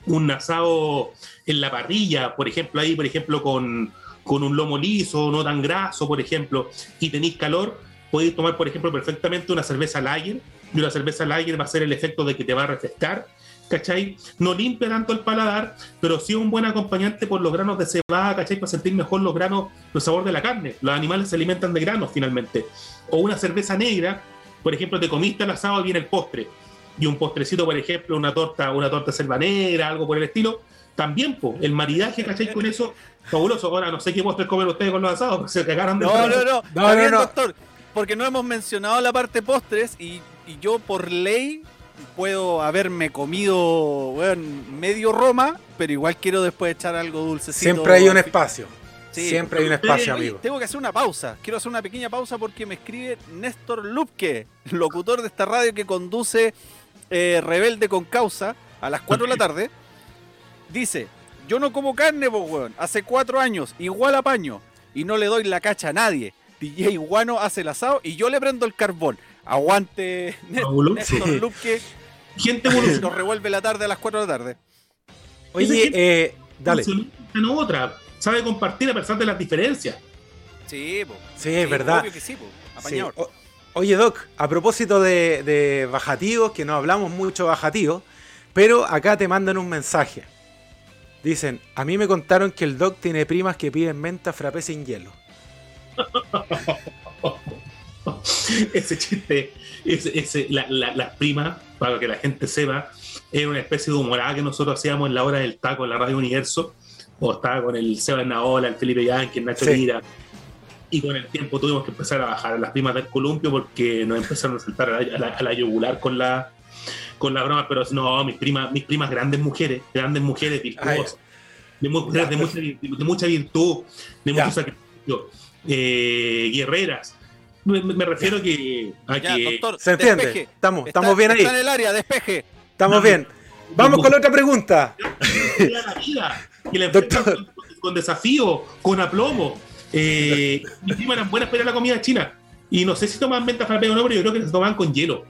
un asado en la parrilla, por ejemplo, ahí, por ejemplo, con, con un lomo liso, no tan graso, por ejemplo, y tenéis calor, podéis tomar, por ejemplo, perfectamente una cerveza lager, y una cerveza lager va a ser el efecto de que te va a refrescar, ¿cachai? No limpia tanto el paladar, pero sí un buen acompañante por los granos de cebada, ¿cachai? Para sentir mejor los granos, el sabor de la carne. Los animales se alimentan de granos finalmente. O una cerveza negra, por ejemplo, te comiste el asado y viene el postre. Y un postrecito, por ejemplo, una torta, una torta selva negra, algo por el estilo. También, po, el maridaje, ¿cachai? Con eso, fabuloso. Ahora, no sé qué postres comen ustedes con los asados, *laughs* se cagaron de No, no, no, No, bien, doctor. Porque no hemos mencionado la parte postres y, y yo por ley puedo haberme comido weón, medio Roma, pero igual quiero después echar algo dulcecito. Siempre hay un espacio. Sí. Siempre hay un espacio, amigo. Tengo que hacer una pausa. Quiero hacer una pequeña pausa porque me escribe Néstor Lupke, locutor de esta radio que conduce eh, Rebelde con Causa a las 4 de la tarde. Dice: Yo no como carne, pues, weón. Hace cuatro años, igual a paño. Y no le doy la cacha a nadie. DJ Guano hace el asado y yo le prendo el carbón. Aguante. *laughs* Néstor Sí. Lupke. Gente *laughs* Nos revuelve la tarde a las 4 de la tarde. Oye, eh, dale. no otra. Sabe compartir a pesar de las diferencias. Sí, po. Sí, es verdad. Obvio que sí, po. Apañador. Oye, Doc, a propósito de, de bajativos, que no hablamos mucho bajativos, pero acá te mandan un mensaje. Dicen, a mí me contaron que el Doc tiene primas que piden menta frappé sin hielo. *laughs* ese chiste, ese, ese- la- la- las primas, para que la gente sepa, era una especie de humorada que nosotros hacíamos en la hora del taco en la Radio Universo, o estaba con el Seba Naola, el Felipe Yankee, el Nacho Sí. Lira, y con el tiempo tuvimos que empezar a bajar a las primas del columpio porque nos empezaron a saltar a la, a la- a la yugular con la con la broma, pero no, mis primas, mis primas grandes mujeres, grandes mujeres virtuosas, de, mu- Ya, de pues. mucha, de mucha virtud, de Ya. mucho sacrificio, eh, guerreras. Me, refiero que, a Ya, que doctor, ¿Se entiende? despeje. Estamos, Está- estamos bien ahí. Está en el área, despeje. Estamos bien. Vamos con la otra pregunta. que la vida, que la enfrentan Doctor. con, con desafío, con aplomo. Eh, mis primas eran buenas para la comida china. Y no sé si toman menta frappé o no, pero yo creo que se toman con hielo.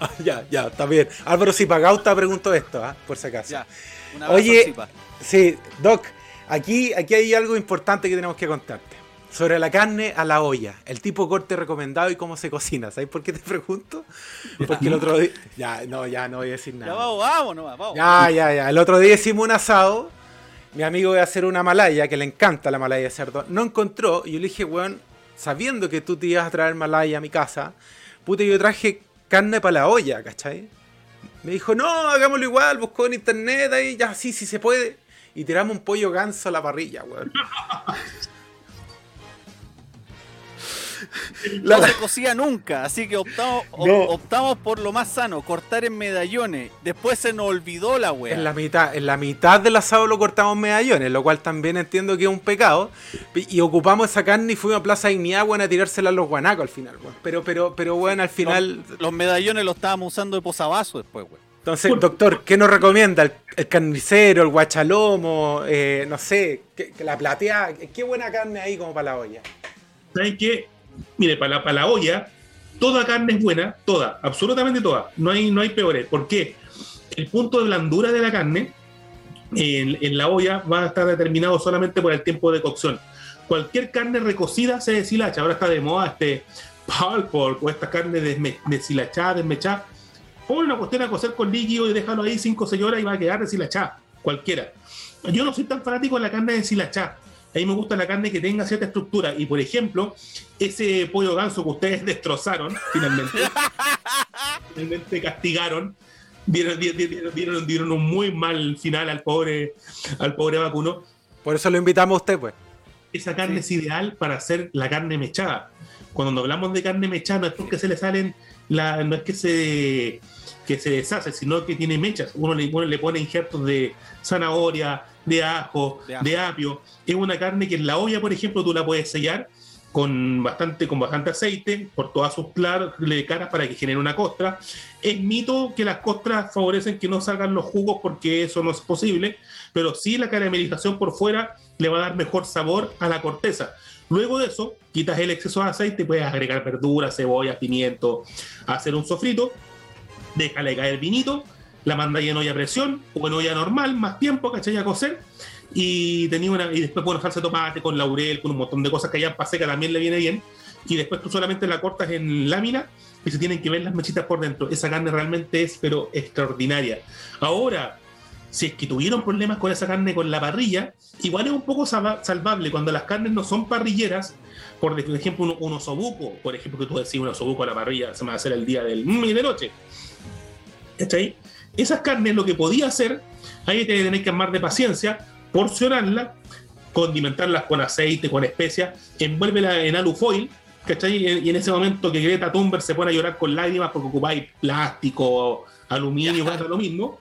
Ah, *laughs* ya, ya, está bien. Álvaro Zipagauta preguntó esto, ¿ah? por si acaso. Ya. Un abrazo, Oye. Sí, Doc, aquí, aquí hay algo importante que tenemos que contarte. Sobre la carne a la olla, el tipo de corte recomendado y cómo se cocina. ¿Sabes por qué te pregunto? Porque el otro día. Ya, no, ya no voy a decir Ya nada. vamos, vamos, nomás, vamos. Ya, ya, ya. El otro día hicimos un asado. Mi amigo iba a hacer una malaya, que le encanta la malaya de cerdo. No encontró. Y yo le dije, weón, sabiendo que tú te ibas a traer malaya a mi casa, puta, yo traje carne para la olla, ¿cachai? Me dijo, no, hagámoslo igual, buscó en internet ahí, ya, sí, sí se puede. Y tiramos un pollo ganso a la parrilla, weón. *laughs* *laughs* No se cocía nunca, así que optamos, No. optamos por lo más sano, cortar en medallones. Después se nos olvidó la wea. En la mitad, en la mitad del asado lo cortamos medallones, lo cual también entiendo que es un pecado. Y ocupamos esa carne y fuimos a Plaza weón, a tirársela a los guanacos al final, weón. Pero, pero, pero, weón, al final. Los medallones los estábamos usando de posavasos después, weón. Entonces, doctor, ¿qué nos recomienda? ¿El, el carnicero, el guachalomo? eh, no sé, ¿qué- qué- la plateada. ¿Qué buena carne hay como para la olla? ¿Saben qué? Mire, para la, para la olla, toda carne es buena, toda, absolutamente toda. No hay, no hay peores. ¿Por qué? El punto de blandura de la carne en, en la olla va a estar determinado solamente por el tiempo de cocción. Cualquier carne recocida se deshilacha. Ahora está de moda este pork o esta carne deshilachada, desmechada. Pon una cuestión a cocer con líquido y déjalo ahí 5 o 6 horas y va a quedar deshilachada. Cualquiera. Yo no soy tan fanático de la carne deshilachada. A mí me gusta la carne que tenga cierta estructura. Y por ejemplo, ese pollo ganso que ustedes *laughs* destrozaron, finalmente, *laughs* finalmente castigaron, dieron, di- di- dieron, dieron- dieron un muy mal final al pobre, al pobre vacuno. Por eso lo invitamos a usted, pues. Esa carne es ideal para hacer la carne mechada. Cuando hablamos de carne mechada, no es porque se le salen, la, no es que se, que se deshace, sino que tiene mechas. Uno le, uno le pone injertos de zanahoria, de ajo, De ajo. de apio. Es una carne que en la olla, por ejemplo, tú la puedes sellar con bastante, con bastante aceite por todas sus caras para que genere una costra. Es mito que las costras favorecen que no salgan los jugos porque eso no es posible, pero sí la caramelización por fuera le va a dar mejor sabor a la corteza. Luego de eso, quitas el exceso de aceite, puedes agregar verduras, cebolla, pimiento, hacer un sofrito, déjale caer el vinito, la mandáis en olla a presión o en olla normal, más tiempo, ¿cachai? A cocer y tenía y después bueno salsa de tomate con laurel con un montón de cosas que allá en seca también le viene bien. Y después tú solamente la cortas en lámina y se tienen que ver las mechitas por dentro. Esa carne realmente es pero extraordinaria. Ahora si es que tuvieron problemas con esa carne con la parrilla igual es un poco salvable. Cuando las carnes no son parrilleras por ejemplo un, osobuco por ejemplo que tú decís un osobuco a la parrilla se me va a hacer el día del mm, y de noche. Ahí? Esas carnes lo que podía hacer ahí te tenéis que armar de paciencia porcionarla, condimentarlas con aceite, con especias, envuélvela en alufoil, ¿cachai? Y en ese momento que Greta Thunberg se pone a llorar con lágrimas porque ocupáis plástico, aluminio, lo mismo,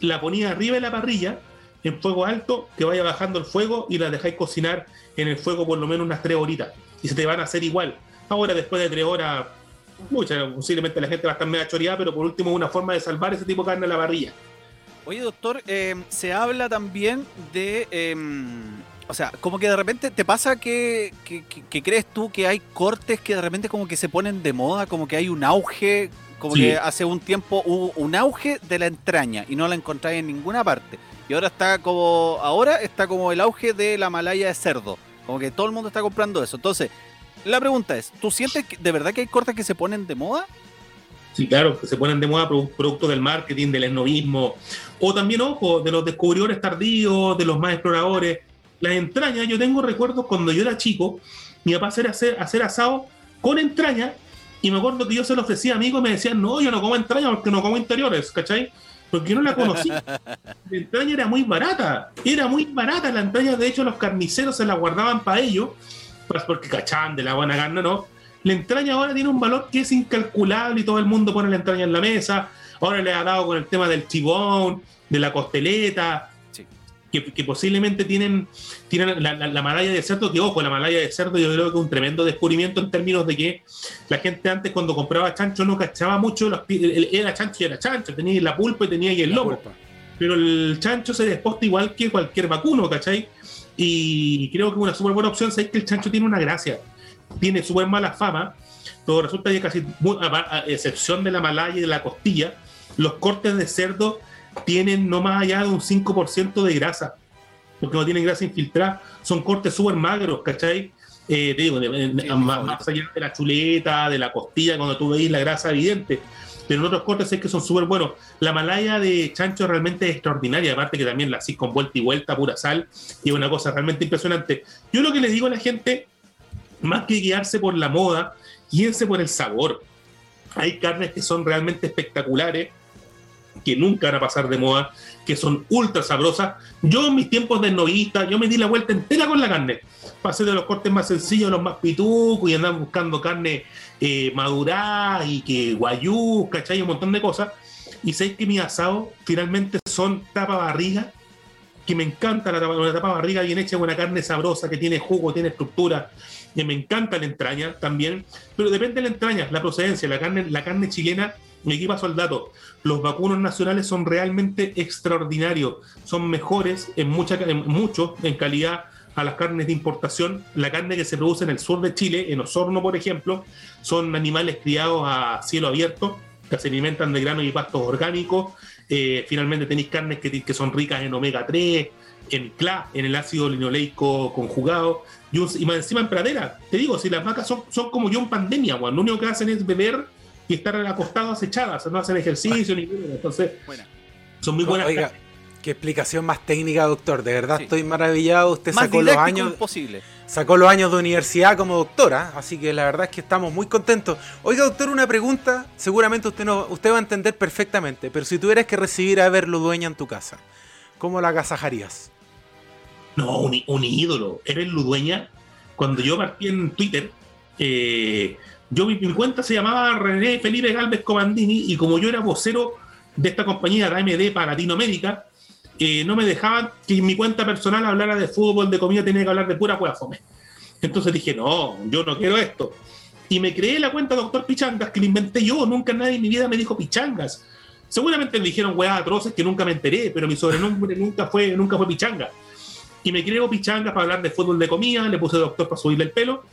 la ponía arriba de la parrilla, en fuego alto, que vaya bajando el fuego y la dejáis cocinar en el fuego por lo menos unas tres horitas. Y se te van a hacer igual. Ahora, después de tres horas, mucha, posiblemente la gente va a estar media choreada, pero por último, una forma de salvar ese tipo de carne en la parrilla. Oye, doctor, em, se habla también de. Em, o sea, como que de repente te pasa que, crees tú que hay cortes que de repente como que se ponen de moda, como que hay un auge, como que hace un tiempo hubo un auge de la entraña y no la encontráis en ninguna parte. Y ahora está como. Ahora está como el auge de la malaya de cerdo. Como que todo el mundo está comprando eso. Entonces, la pregunta es: ¿tú sientes de verdad que hay cortes que se ponen de moda? Sí, claro, que se ponen de moda productos del marketing, del esnovismo, o también, ojo, de los descubridores tardíos, de los más exploradores. Las entrañas, yo tengo recuerdos cuando yo era chico, mi papá hacía hacer, hacer asado con entrañas, y me acuerdo que yo se lo ofrecía a amigos y me decían, no, yo no como entraña porque no como interiores, ¿cachai? Porque yo no la conocí. *laughs* La entraña era muy barata, era muy barata la entraña, de hecho los carniceros se la guardaban para ellos, pues porque cachaban de la buena carne, ¿no? La entraña ahora tiene un valor que es incalculable y todo el mundo pone la entraña en la mesa. Ahora le ha dado con el tema del chibón, de la costeleta, que, posiblemente tienen, tienen la, la, malaya de cerdo, que ojo, la malaya de cerdo yo creo que es un tremendo descubrimiento en términos de que la gente antes cuando compraba chancho no cachaba mucho, los, era chancho y era chancho, tenía la pulpa y tenía ahí el lomo. Pero el chancho se desposta igual que cualquier vacuno, ¿cachai? Y creo que una súper buena opción. Es que el chancho tiene una gracia tiene súper mala fama, pero resulta que casi, a, excepción de la malaya y de la costilla, los cortes de cerdo tienen no más allá de un 5% de grasa, porque no tienen grasa infiltrada, son cortes súper magros, ¿cachai? Eh, te digo, más, allá de la chuleta, de la costilla, cuando tú veis la grasa evidente, pero en otros cortes es que son súper buenos. La malaya de chancho realmente es extraordinaria, aparte que también la así con vuelta y vuelta, pura sal, y es una cosa realmente impresionante. Yo lo que le digo a la gente más que guiarse por la moda, guíense por el sabor. Hay carnes que son realmente espectaculares, que nunca van a pasar de moda, que son ultra sabrosas. Yo en mis tiempos de novista, yo me di la vuelta entera con la carne. Pasé de los cortes más sencillos los más pitucos y andaba buscando carne eh, madurada y que guayú, ¿cachai? Un montón de cosas. Y sé que mis asados finalmente son tapa barriga, que me encanta la tapa, la tapa barriga bien hecha, una carne sabrosa, que tiene jugo, tiene estructura, que me encanta la entraña también, pero depende de la entraña, la procedencia, la carne, la carne chilena, mi equipo al dato, los vacunos nacionales son realmente extraordinarios, son mejores en, mucha, en mucho en calidad a las carnes de importación. La carne que se produce en el sur de Chile, en Osorno, por ejemplo, son animales criados a cielo abierto, que se alimentan de granos y pastos orgánicos. Eh, finalmente tenéis carnes que, que, son ricas en omega 3, en CLA, en el ácido linoleico conjugado, y, más encima en pradera. Te digo, si las vacas son, son como yo en pandemia, lo único que hacen es beber y estar acostadas echadas, no hacen ejercicio ni nada. Entonces, son muy buenas. Oiga, qué explicación más técnica, doctor. De verdad estoy maravillado. Usted sacó los años. Sacó los años de universidad como doctora, así que la verdad es que estamos muy contentos. Oiga, doctor, una pregunta. Seguramente usted no, usted va a entender perfectamente, pero si tuvieras que recibir a Verlo Dueña en tu casa, ¿cómo la agasajarías? No, un, ídolo. Eres Ludueña. Cuando yo partí en Twitter, eh, yo mi, cuenta se llamaba René Felipe Galvez Comandini y como yo era vocero de esta compañía de AMD para Latinoamérica, eh, no me dejaban que en mi cuenta personal hablara de fútbol, de comida, tenía que hablar de pura hueá fome. Entonces dije, no, yo no quiero esto. Y me creé la cuenta Doctor Pichangas, que la inventé yo. Nunca nadie en mi vida me dijo Pichangas. Seguramente me dijeron weas atroces que nunca me enteré, pero mi sobrenombre nunca fue, nunca fue Pichanga. Y me creo Pichangas para hablar de fútbol de comida, le puse doctor para subirle el pelo,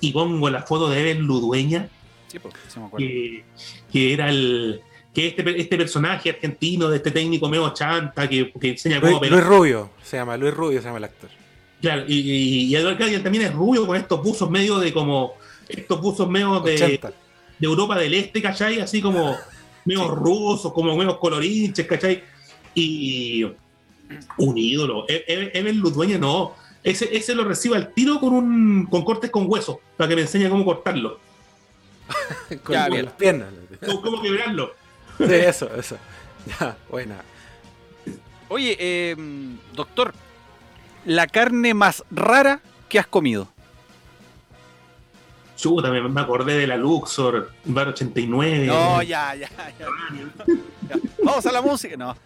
y pongo la foto de Eben Ludueña, Sí, porque sí me que, que era el que este, este personaje argentino de este técnico medio chanta que, que enseña cómo Luis. Luis Rubio, se llama, Luis Rubio se llama el actor. Claro, y, y, y Eduardo también es rubio con estos buzos medio de como estos buzos medio de, 80. de Europa del Este, ¿cachai? Así como medio rusos, como medio colorinches, ¿cachai? Y un ídolo. E- e- Eben Ludueña no. Ese, ese lo recibo al tiro con un con cortes con hueso, para que me enseñe cómo cortarlo, *laughs* Con, Ya, con bien. las piernas. cómo, cómo quebrarlo. *laughs* Sí, eso, eso. *laughs* Ya, buena. Oye, eh, doctor, la carne más rara que has comido. Chuta, me, me acordé de la Luxor, Bar 89. No, ya, ya, ya. Ya. Vamos a la música. No.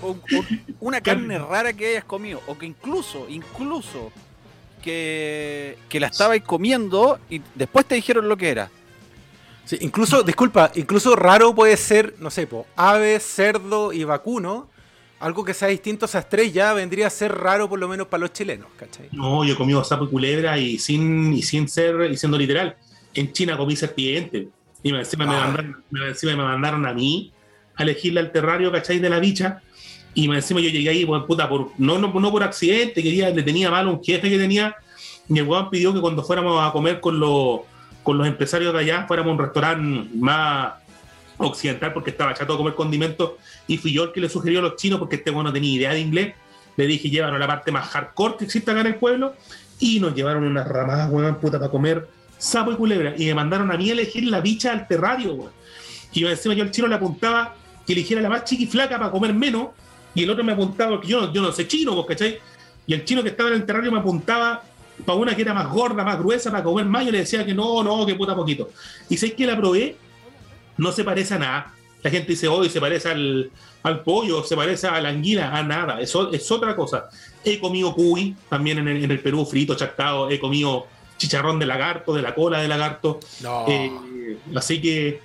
Un- un- una carne rara que hayas comido. O que incluso, incluso, que, que la estabais comiendo y después te dijeron lo que era. Sí, incluso, disculpa, incluso raro puede ser, no sé, po, ave, cerdo y vacuno. Algo que sea distinto a esas tres ya vendría a ser raro por lo menos para los chilenos, ¿cachai? No, yo he comido sapo y culebra y sin, y sin ser, y siendo literal. En China comí serpiente. Y me- encima, me Ah. mandaron, encima me mandaron a mí a elegirle al terrario, ¿cachai? De la bicha. Y me- encima yo llegué ahí, pues, puta, por, no, no, no por accidente, quería, le tenía mal a un jefe que tenía. Y el weón pidió que cuando fuéramos a comer con los, con los empresarios de allá, fuéramos a un restaurante más occidental porque estaba chato de comer condimentos. Y fui yo el que le sugirió a los chinos porque este weón no tenía idea de inglés. Le dije, llévanos la parte más hardcore que existe acá en el pueblo. Y nos llevaron unas ramadas, weón, puta, para comer sapo y culebra. Y me mandaron a mí a elegir la bicha al terrario. Y yo encima yo al chino le apuntaba que eligiera la más chiquiflaca para comer menos. Y el otro me apuntaba, porque yo yo no sé chino, ¿cachai? Y el chino que estaba en el terrario me apuntaba para una que era más gorda, más gruesa, para comer más. Yo le decía que no, no, que puta poquito. Y sé que la probé, no se parece a nada. La gente dice, hoy se parece al, al pollo, se parece a la anguila, a nada. Eso es otra cosa. He comido cuy, también en el, en el Perú, frito, chactado. He comido chicharrón de lagarto, de la cola de lagarto. No. Eh, así que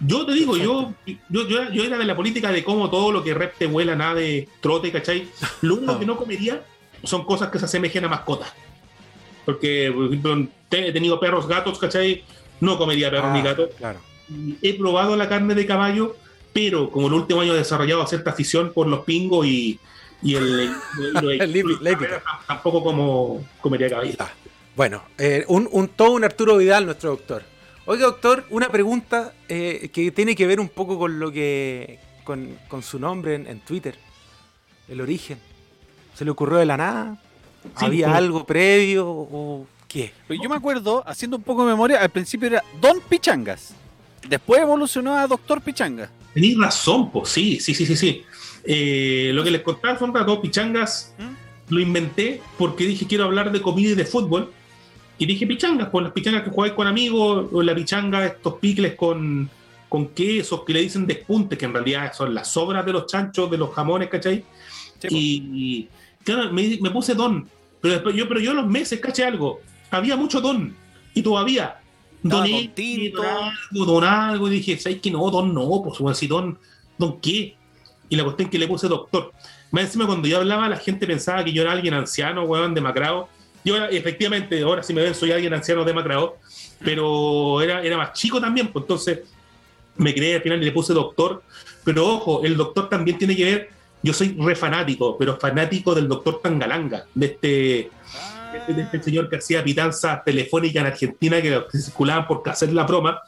yo te digo, yo, yo, yo, yo era de la política de cómo todo lo que repte, vuela, nada de trote, ¿cachai? Lo único *laughs* que no comería son cosas que se asemejen a mascotas. Porque, por ejemplo, te- he tenido perros, gatos, ¿cachai? No comería perros Ah, ni gatos. Claro. He probado la carne de caballo, pero como el último año he desarrollado cierta afición por los pingos y, y el, *laughs* El hípica. *laughs* tampoco como comería caballo. Bueno, eh, un, un todo un Arturo Vidal, nuestro doctor. Oiga, doctor, una pregunta eh, que tiene que ver un poco con lo que. con, con su nombre en, en Twitter. El origen. ¿Se le ocurrió de la nada? Sí, ¿Había algo previo o qué? Yo me acuerdo, haciendo un poco de memoria, al principio era Don Pichangas. Después evolucionó a Doctor Pichangas. Tenéis razón, pues sí, sí, sí, sí, sí. Eh, lo que les contaba son todos pichangas. ¿Mm? Lo inventé porque dije quiero hablar de comida y de fútbol. Y dije pichangas, pues las pichangas que jugáis con amigos, o la pichanga, estos picles con, con quesos que le dicen despunte, que en realidad son las sobras de los chanchos, de los jamones, ¿cachai? Sí, pues. y, y, claro, me, me puse don. Pero después yo, pero yo los meses, caché algo. Había mucho don. Y todavía. Estaba Don algo, don algo. Y dije, ¿sabes qué? No, don no, pues bueno, si don, don qué. Y la cuestión que le puse doctor. Más encima, cuando yo hablaba, la gente pensaba que yo era alguien anciano, weón, demacrado. Yo era, efectivamente, ahora si me ven, soy alguien anciano demacrado. Pero era, era más chico también, pues entonces me creé al final y le puse doctor. Pero ojo, el doctor también tiene que ver. Yo soy re fanático, pero fanático del doctor Tangalanga, de este, de, de este señor que hacía pitanzas telefónicas en Argentina que, circulaban por hacer la broma.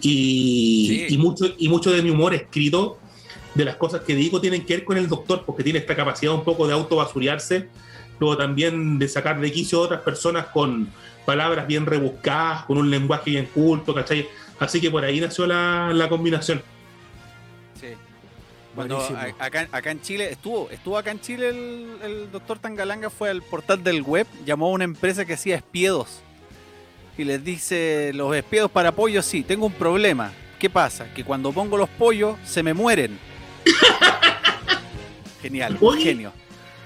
Y, Sí. y, mucho, y mucho de mi humor escrito, de las cosas que digo, tienen que ver con el doctor, porque tiene esta capacidad un poco de autobasuriarse, luego también de sacar de quicio a otras personas con palabras bien rebuscadas, con un lenguaje bien culto, ¿cachai? Así que por ahí nació la, la combinación. Cuando a- acá, acá en Chile, estuvo, estuvo acá en Chile el, el doctor Tangalanga, fue al portal del web, llamó a una empresa que hacía espiedos. Y les dice, los espiedos para pollos, sí, tengo un problema. ¿Qué pasa? Que cuando pongo los pollos, se me mueren. *laughs* Genial, Oye, genio.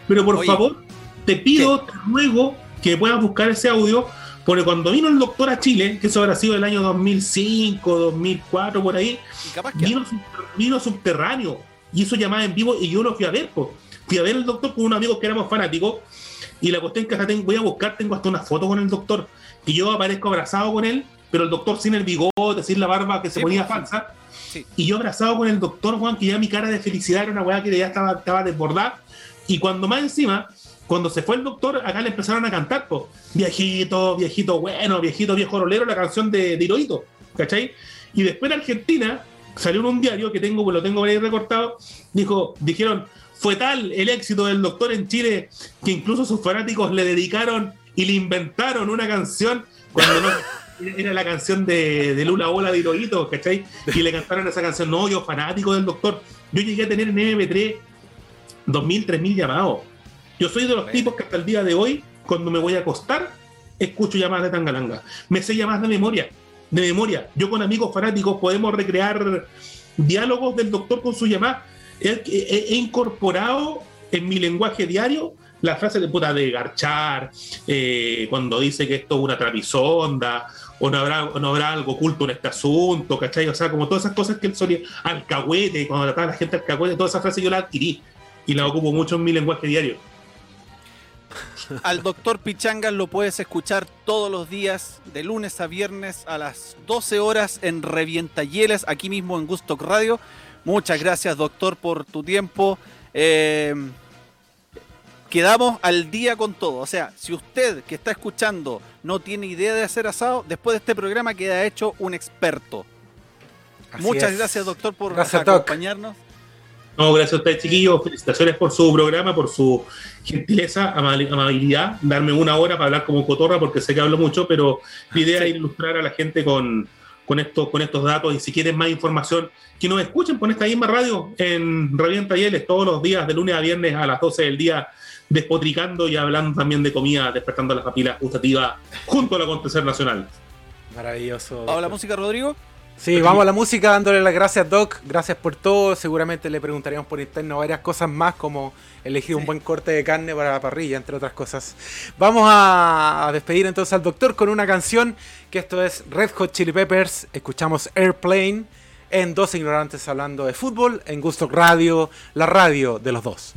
Pero por Oye. favor, te pido, te ruego que puedas buscar ese audio, porque cuando vino el doctor a Chile, que eso habrá sido el año 2005, 2004, por ahí, vino subterráneo, y hizo llamada en vivo, y yo lo fui a ver, po. fui a ver al doctor con unos amigos que éramos fanáticos, y la cuestión que hasta tengo- voy a buscar, tengo hasta una foto con el doctor, que yo aparezco abrazado con él, pero el doctor sin el bigote, sin la barba que se Sí, ponía pues, falsa, Sí. y yo abrazado con el doctor Juan, que ya mi cara de felicidad era una weá que ya estaba, estaba desbordada. Y cuando más encima, cuando se fue el doctor, acá le empezaron a cantar, pues, viejito, viejito bueno, viejito, viejo rolero, la canción de, de Hirohito, ¿cachai? Y después en Argentina, salió en un diario que tengo, pues lo tengo por ahí recortado, dijo, dijeron, fue tal el éxito del doctor en Chile que incluso sus fanáticos le dedicaron y le inventaron una canción cuando no *laughs* era la canción de, de Lula Bola de Hirohito, ¿cachai? Y le cantaron esa canción, no, yo fanático del doctor. Yo llegué a tener en MP3 2.000, 3.000 llamados. Yo soy de los tipos que hasta el día de hoy, cuando me voy a acostar, escucho llamadas de Tangalanga. Me sé llamadas de memoria, de memoria. Yo con amigos fanáticos podemos recrear diálogos del doctor con sus llamadas. He, he- he incorporado en mi lenguaje diario la frase de puta de garchar, eh, cuando dice que esto es una trapisonda, o no habrá, no habrá algo oculto en este asunto, ¿cachai? O sea, como todas esas cosas que él solía, alcahuete, cuando trataba a la gente alcahuete, todas esas frases yo las adquirí y las ocupo mucho en mi lenguaje diario. Al doctor Pichangas lo puedes escuchar todos los días, de lunes a viernes a las 12 horas en Revientahieles, aquí mismo en Gustock Radio. Muchas gracias, doctor, por tu tiempo. Eh, quedamos al día con todo. O sea, si usted que está escuchando no tiene idea de hacer asado, después de este programa queda hecho un experto. Así Muchas es. gracias, doctor, por Gracias, Doc. No, gracias a ustedes, chiquillos. Felicitaciones por su programa, por su gentileza, amabili- amabilidad. Darme una hora para hablar como cotorra, porque sé que hablo mucho, pero la idea es ilustrar a la gente con, con, estos, con estos datos. Y si quieren más información, que nos escuchen por esta misma radio en Revienta Yeles todos los días, de lunes a viernes a las 12 del día, despotricando y hablando también de comida, despertando las papilas gustativas junto al acontecer nacional. Maravilloso. ¿Vamos a la doctor. música, Rodrigo? Sí, vamos a la música dándole las gracias, Doc. Gracias por todo. Seguramente le preguntaríamos por interno varias cosas más, como elegir un buen corte de carne para la parrilla, entre otras cosas. Vamos a a despedir entonces al doctor con una canción, que esto es Red Hot Chili Peppers. Escuchamos Airplane en Dos Ignorantes hablando de fútbol, en Gusto Radio, la radio de los dos.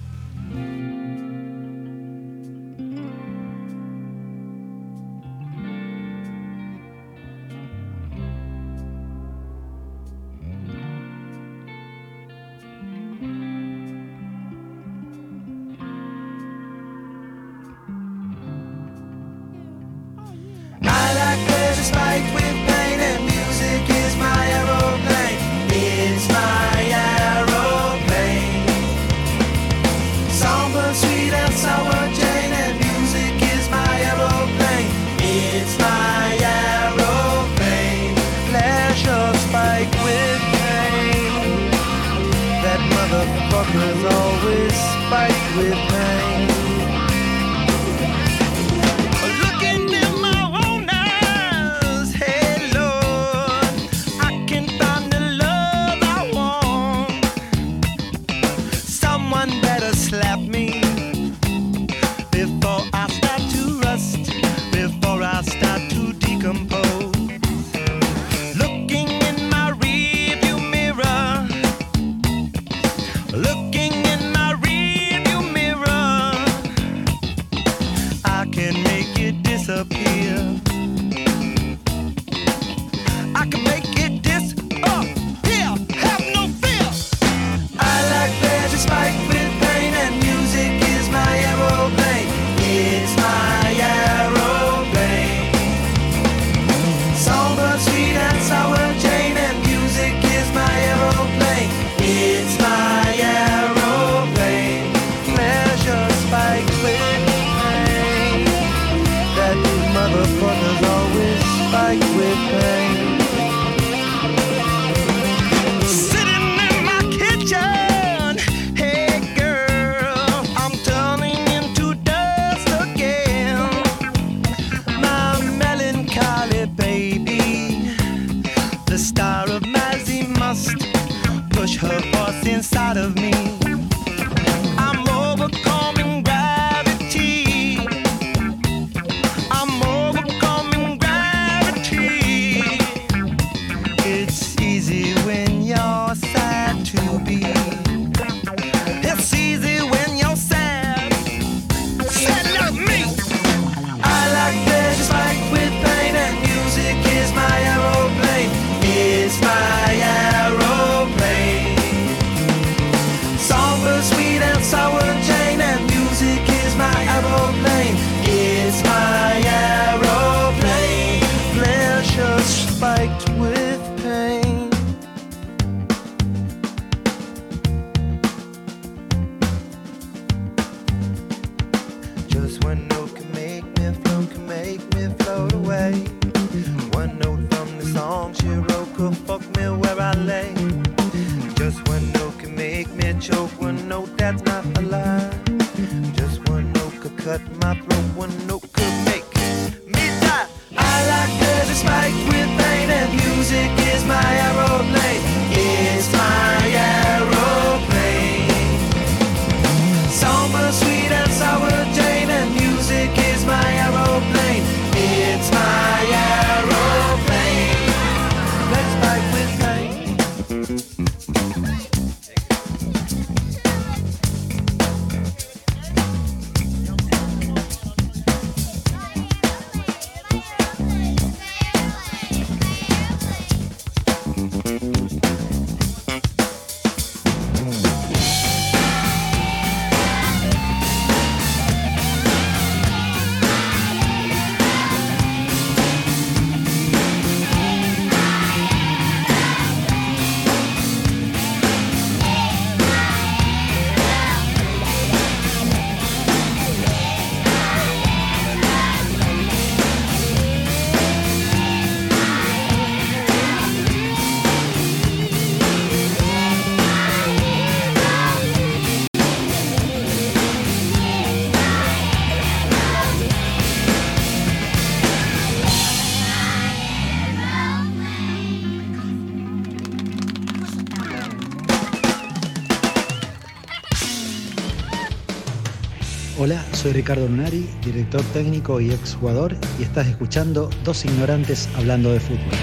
Soy Ricardo Lunari, director técnico y exjugador, y estás escuchando Dos Ignorantes Hablando de Fútbol.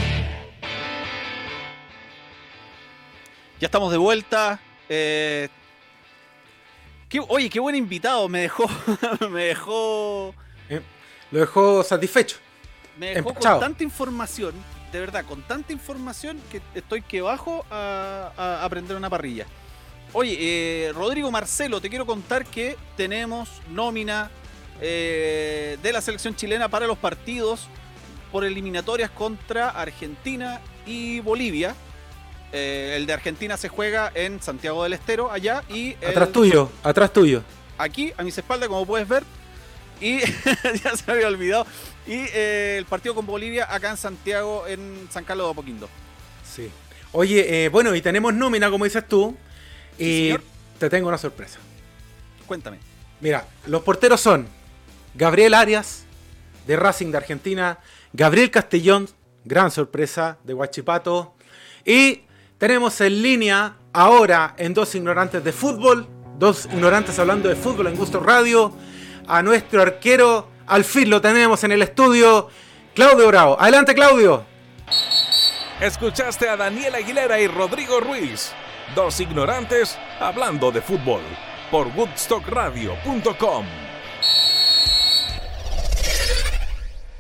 Ya estamos de vuelta. eh, qué- oye, qué buen invitado. Me dejó. *laughs* me dejó. Lo dejó satisfecho. Me dejó Empachado. con tanta información. De verdad, con tanta información que estoy que bajo a, a aprender una parrilla. Oye, eh, Rodrigo Marcelo, te quiero contar que tenemos nómina eh, de la selección chilena para los partidos por eliminatorias contra Argentina y Bolivia. Eh, el de Argentina se juega en Santiago del Estero, allá, y el- Atrás tuyo, atrás tuyo. aquí a mis espaldas, como puedes ver. Y *laughs* ya se me había olvidado. Y el partido con Bolivia acá en Santiago, en San Carlos de Apoquindo. Sí. Oye, bueno, y tenemos nómina, como dices tú. Y señor. te tengo una sorpresa. Cuéntame. Mira, los porteros son Gabriel Arias, de Racing de Argentina, Gabriel Castellón, gran sorpresa, de Huachipato, y tenemos en línea ahora en Dos Ignorantes de Fútbol, dos ignorantes hablando de fútbol en Gusto Radio, a nuestro arquero, al fin lo tenemos en el estudio, Claudio Bravo. Adelante, Claudio. Escuchaste a Daniel Aguilera y Rodrigo Ruiz, dos ignorantes hablando de fútbol, por woodstockradio.com.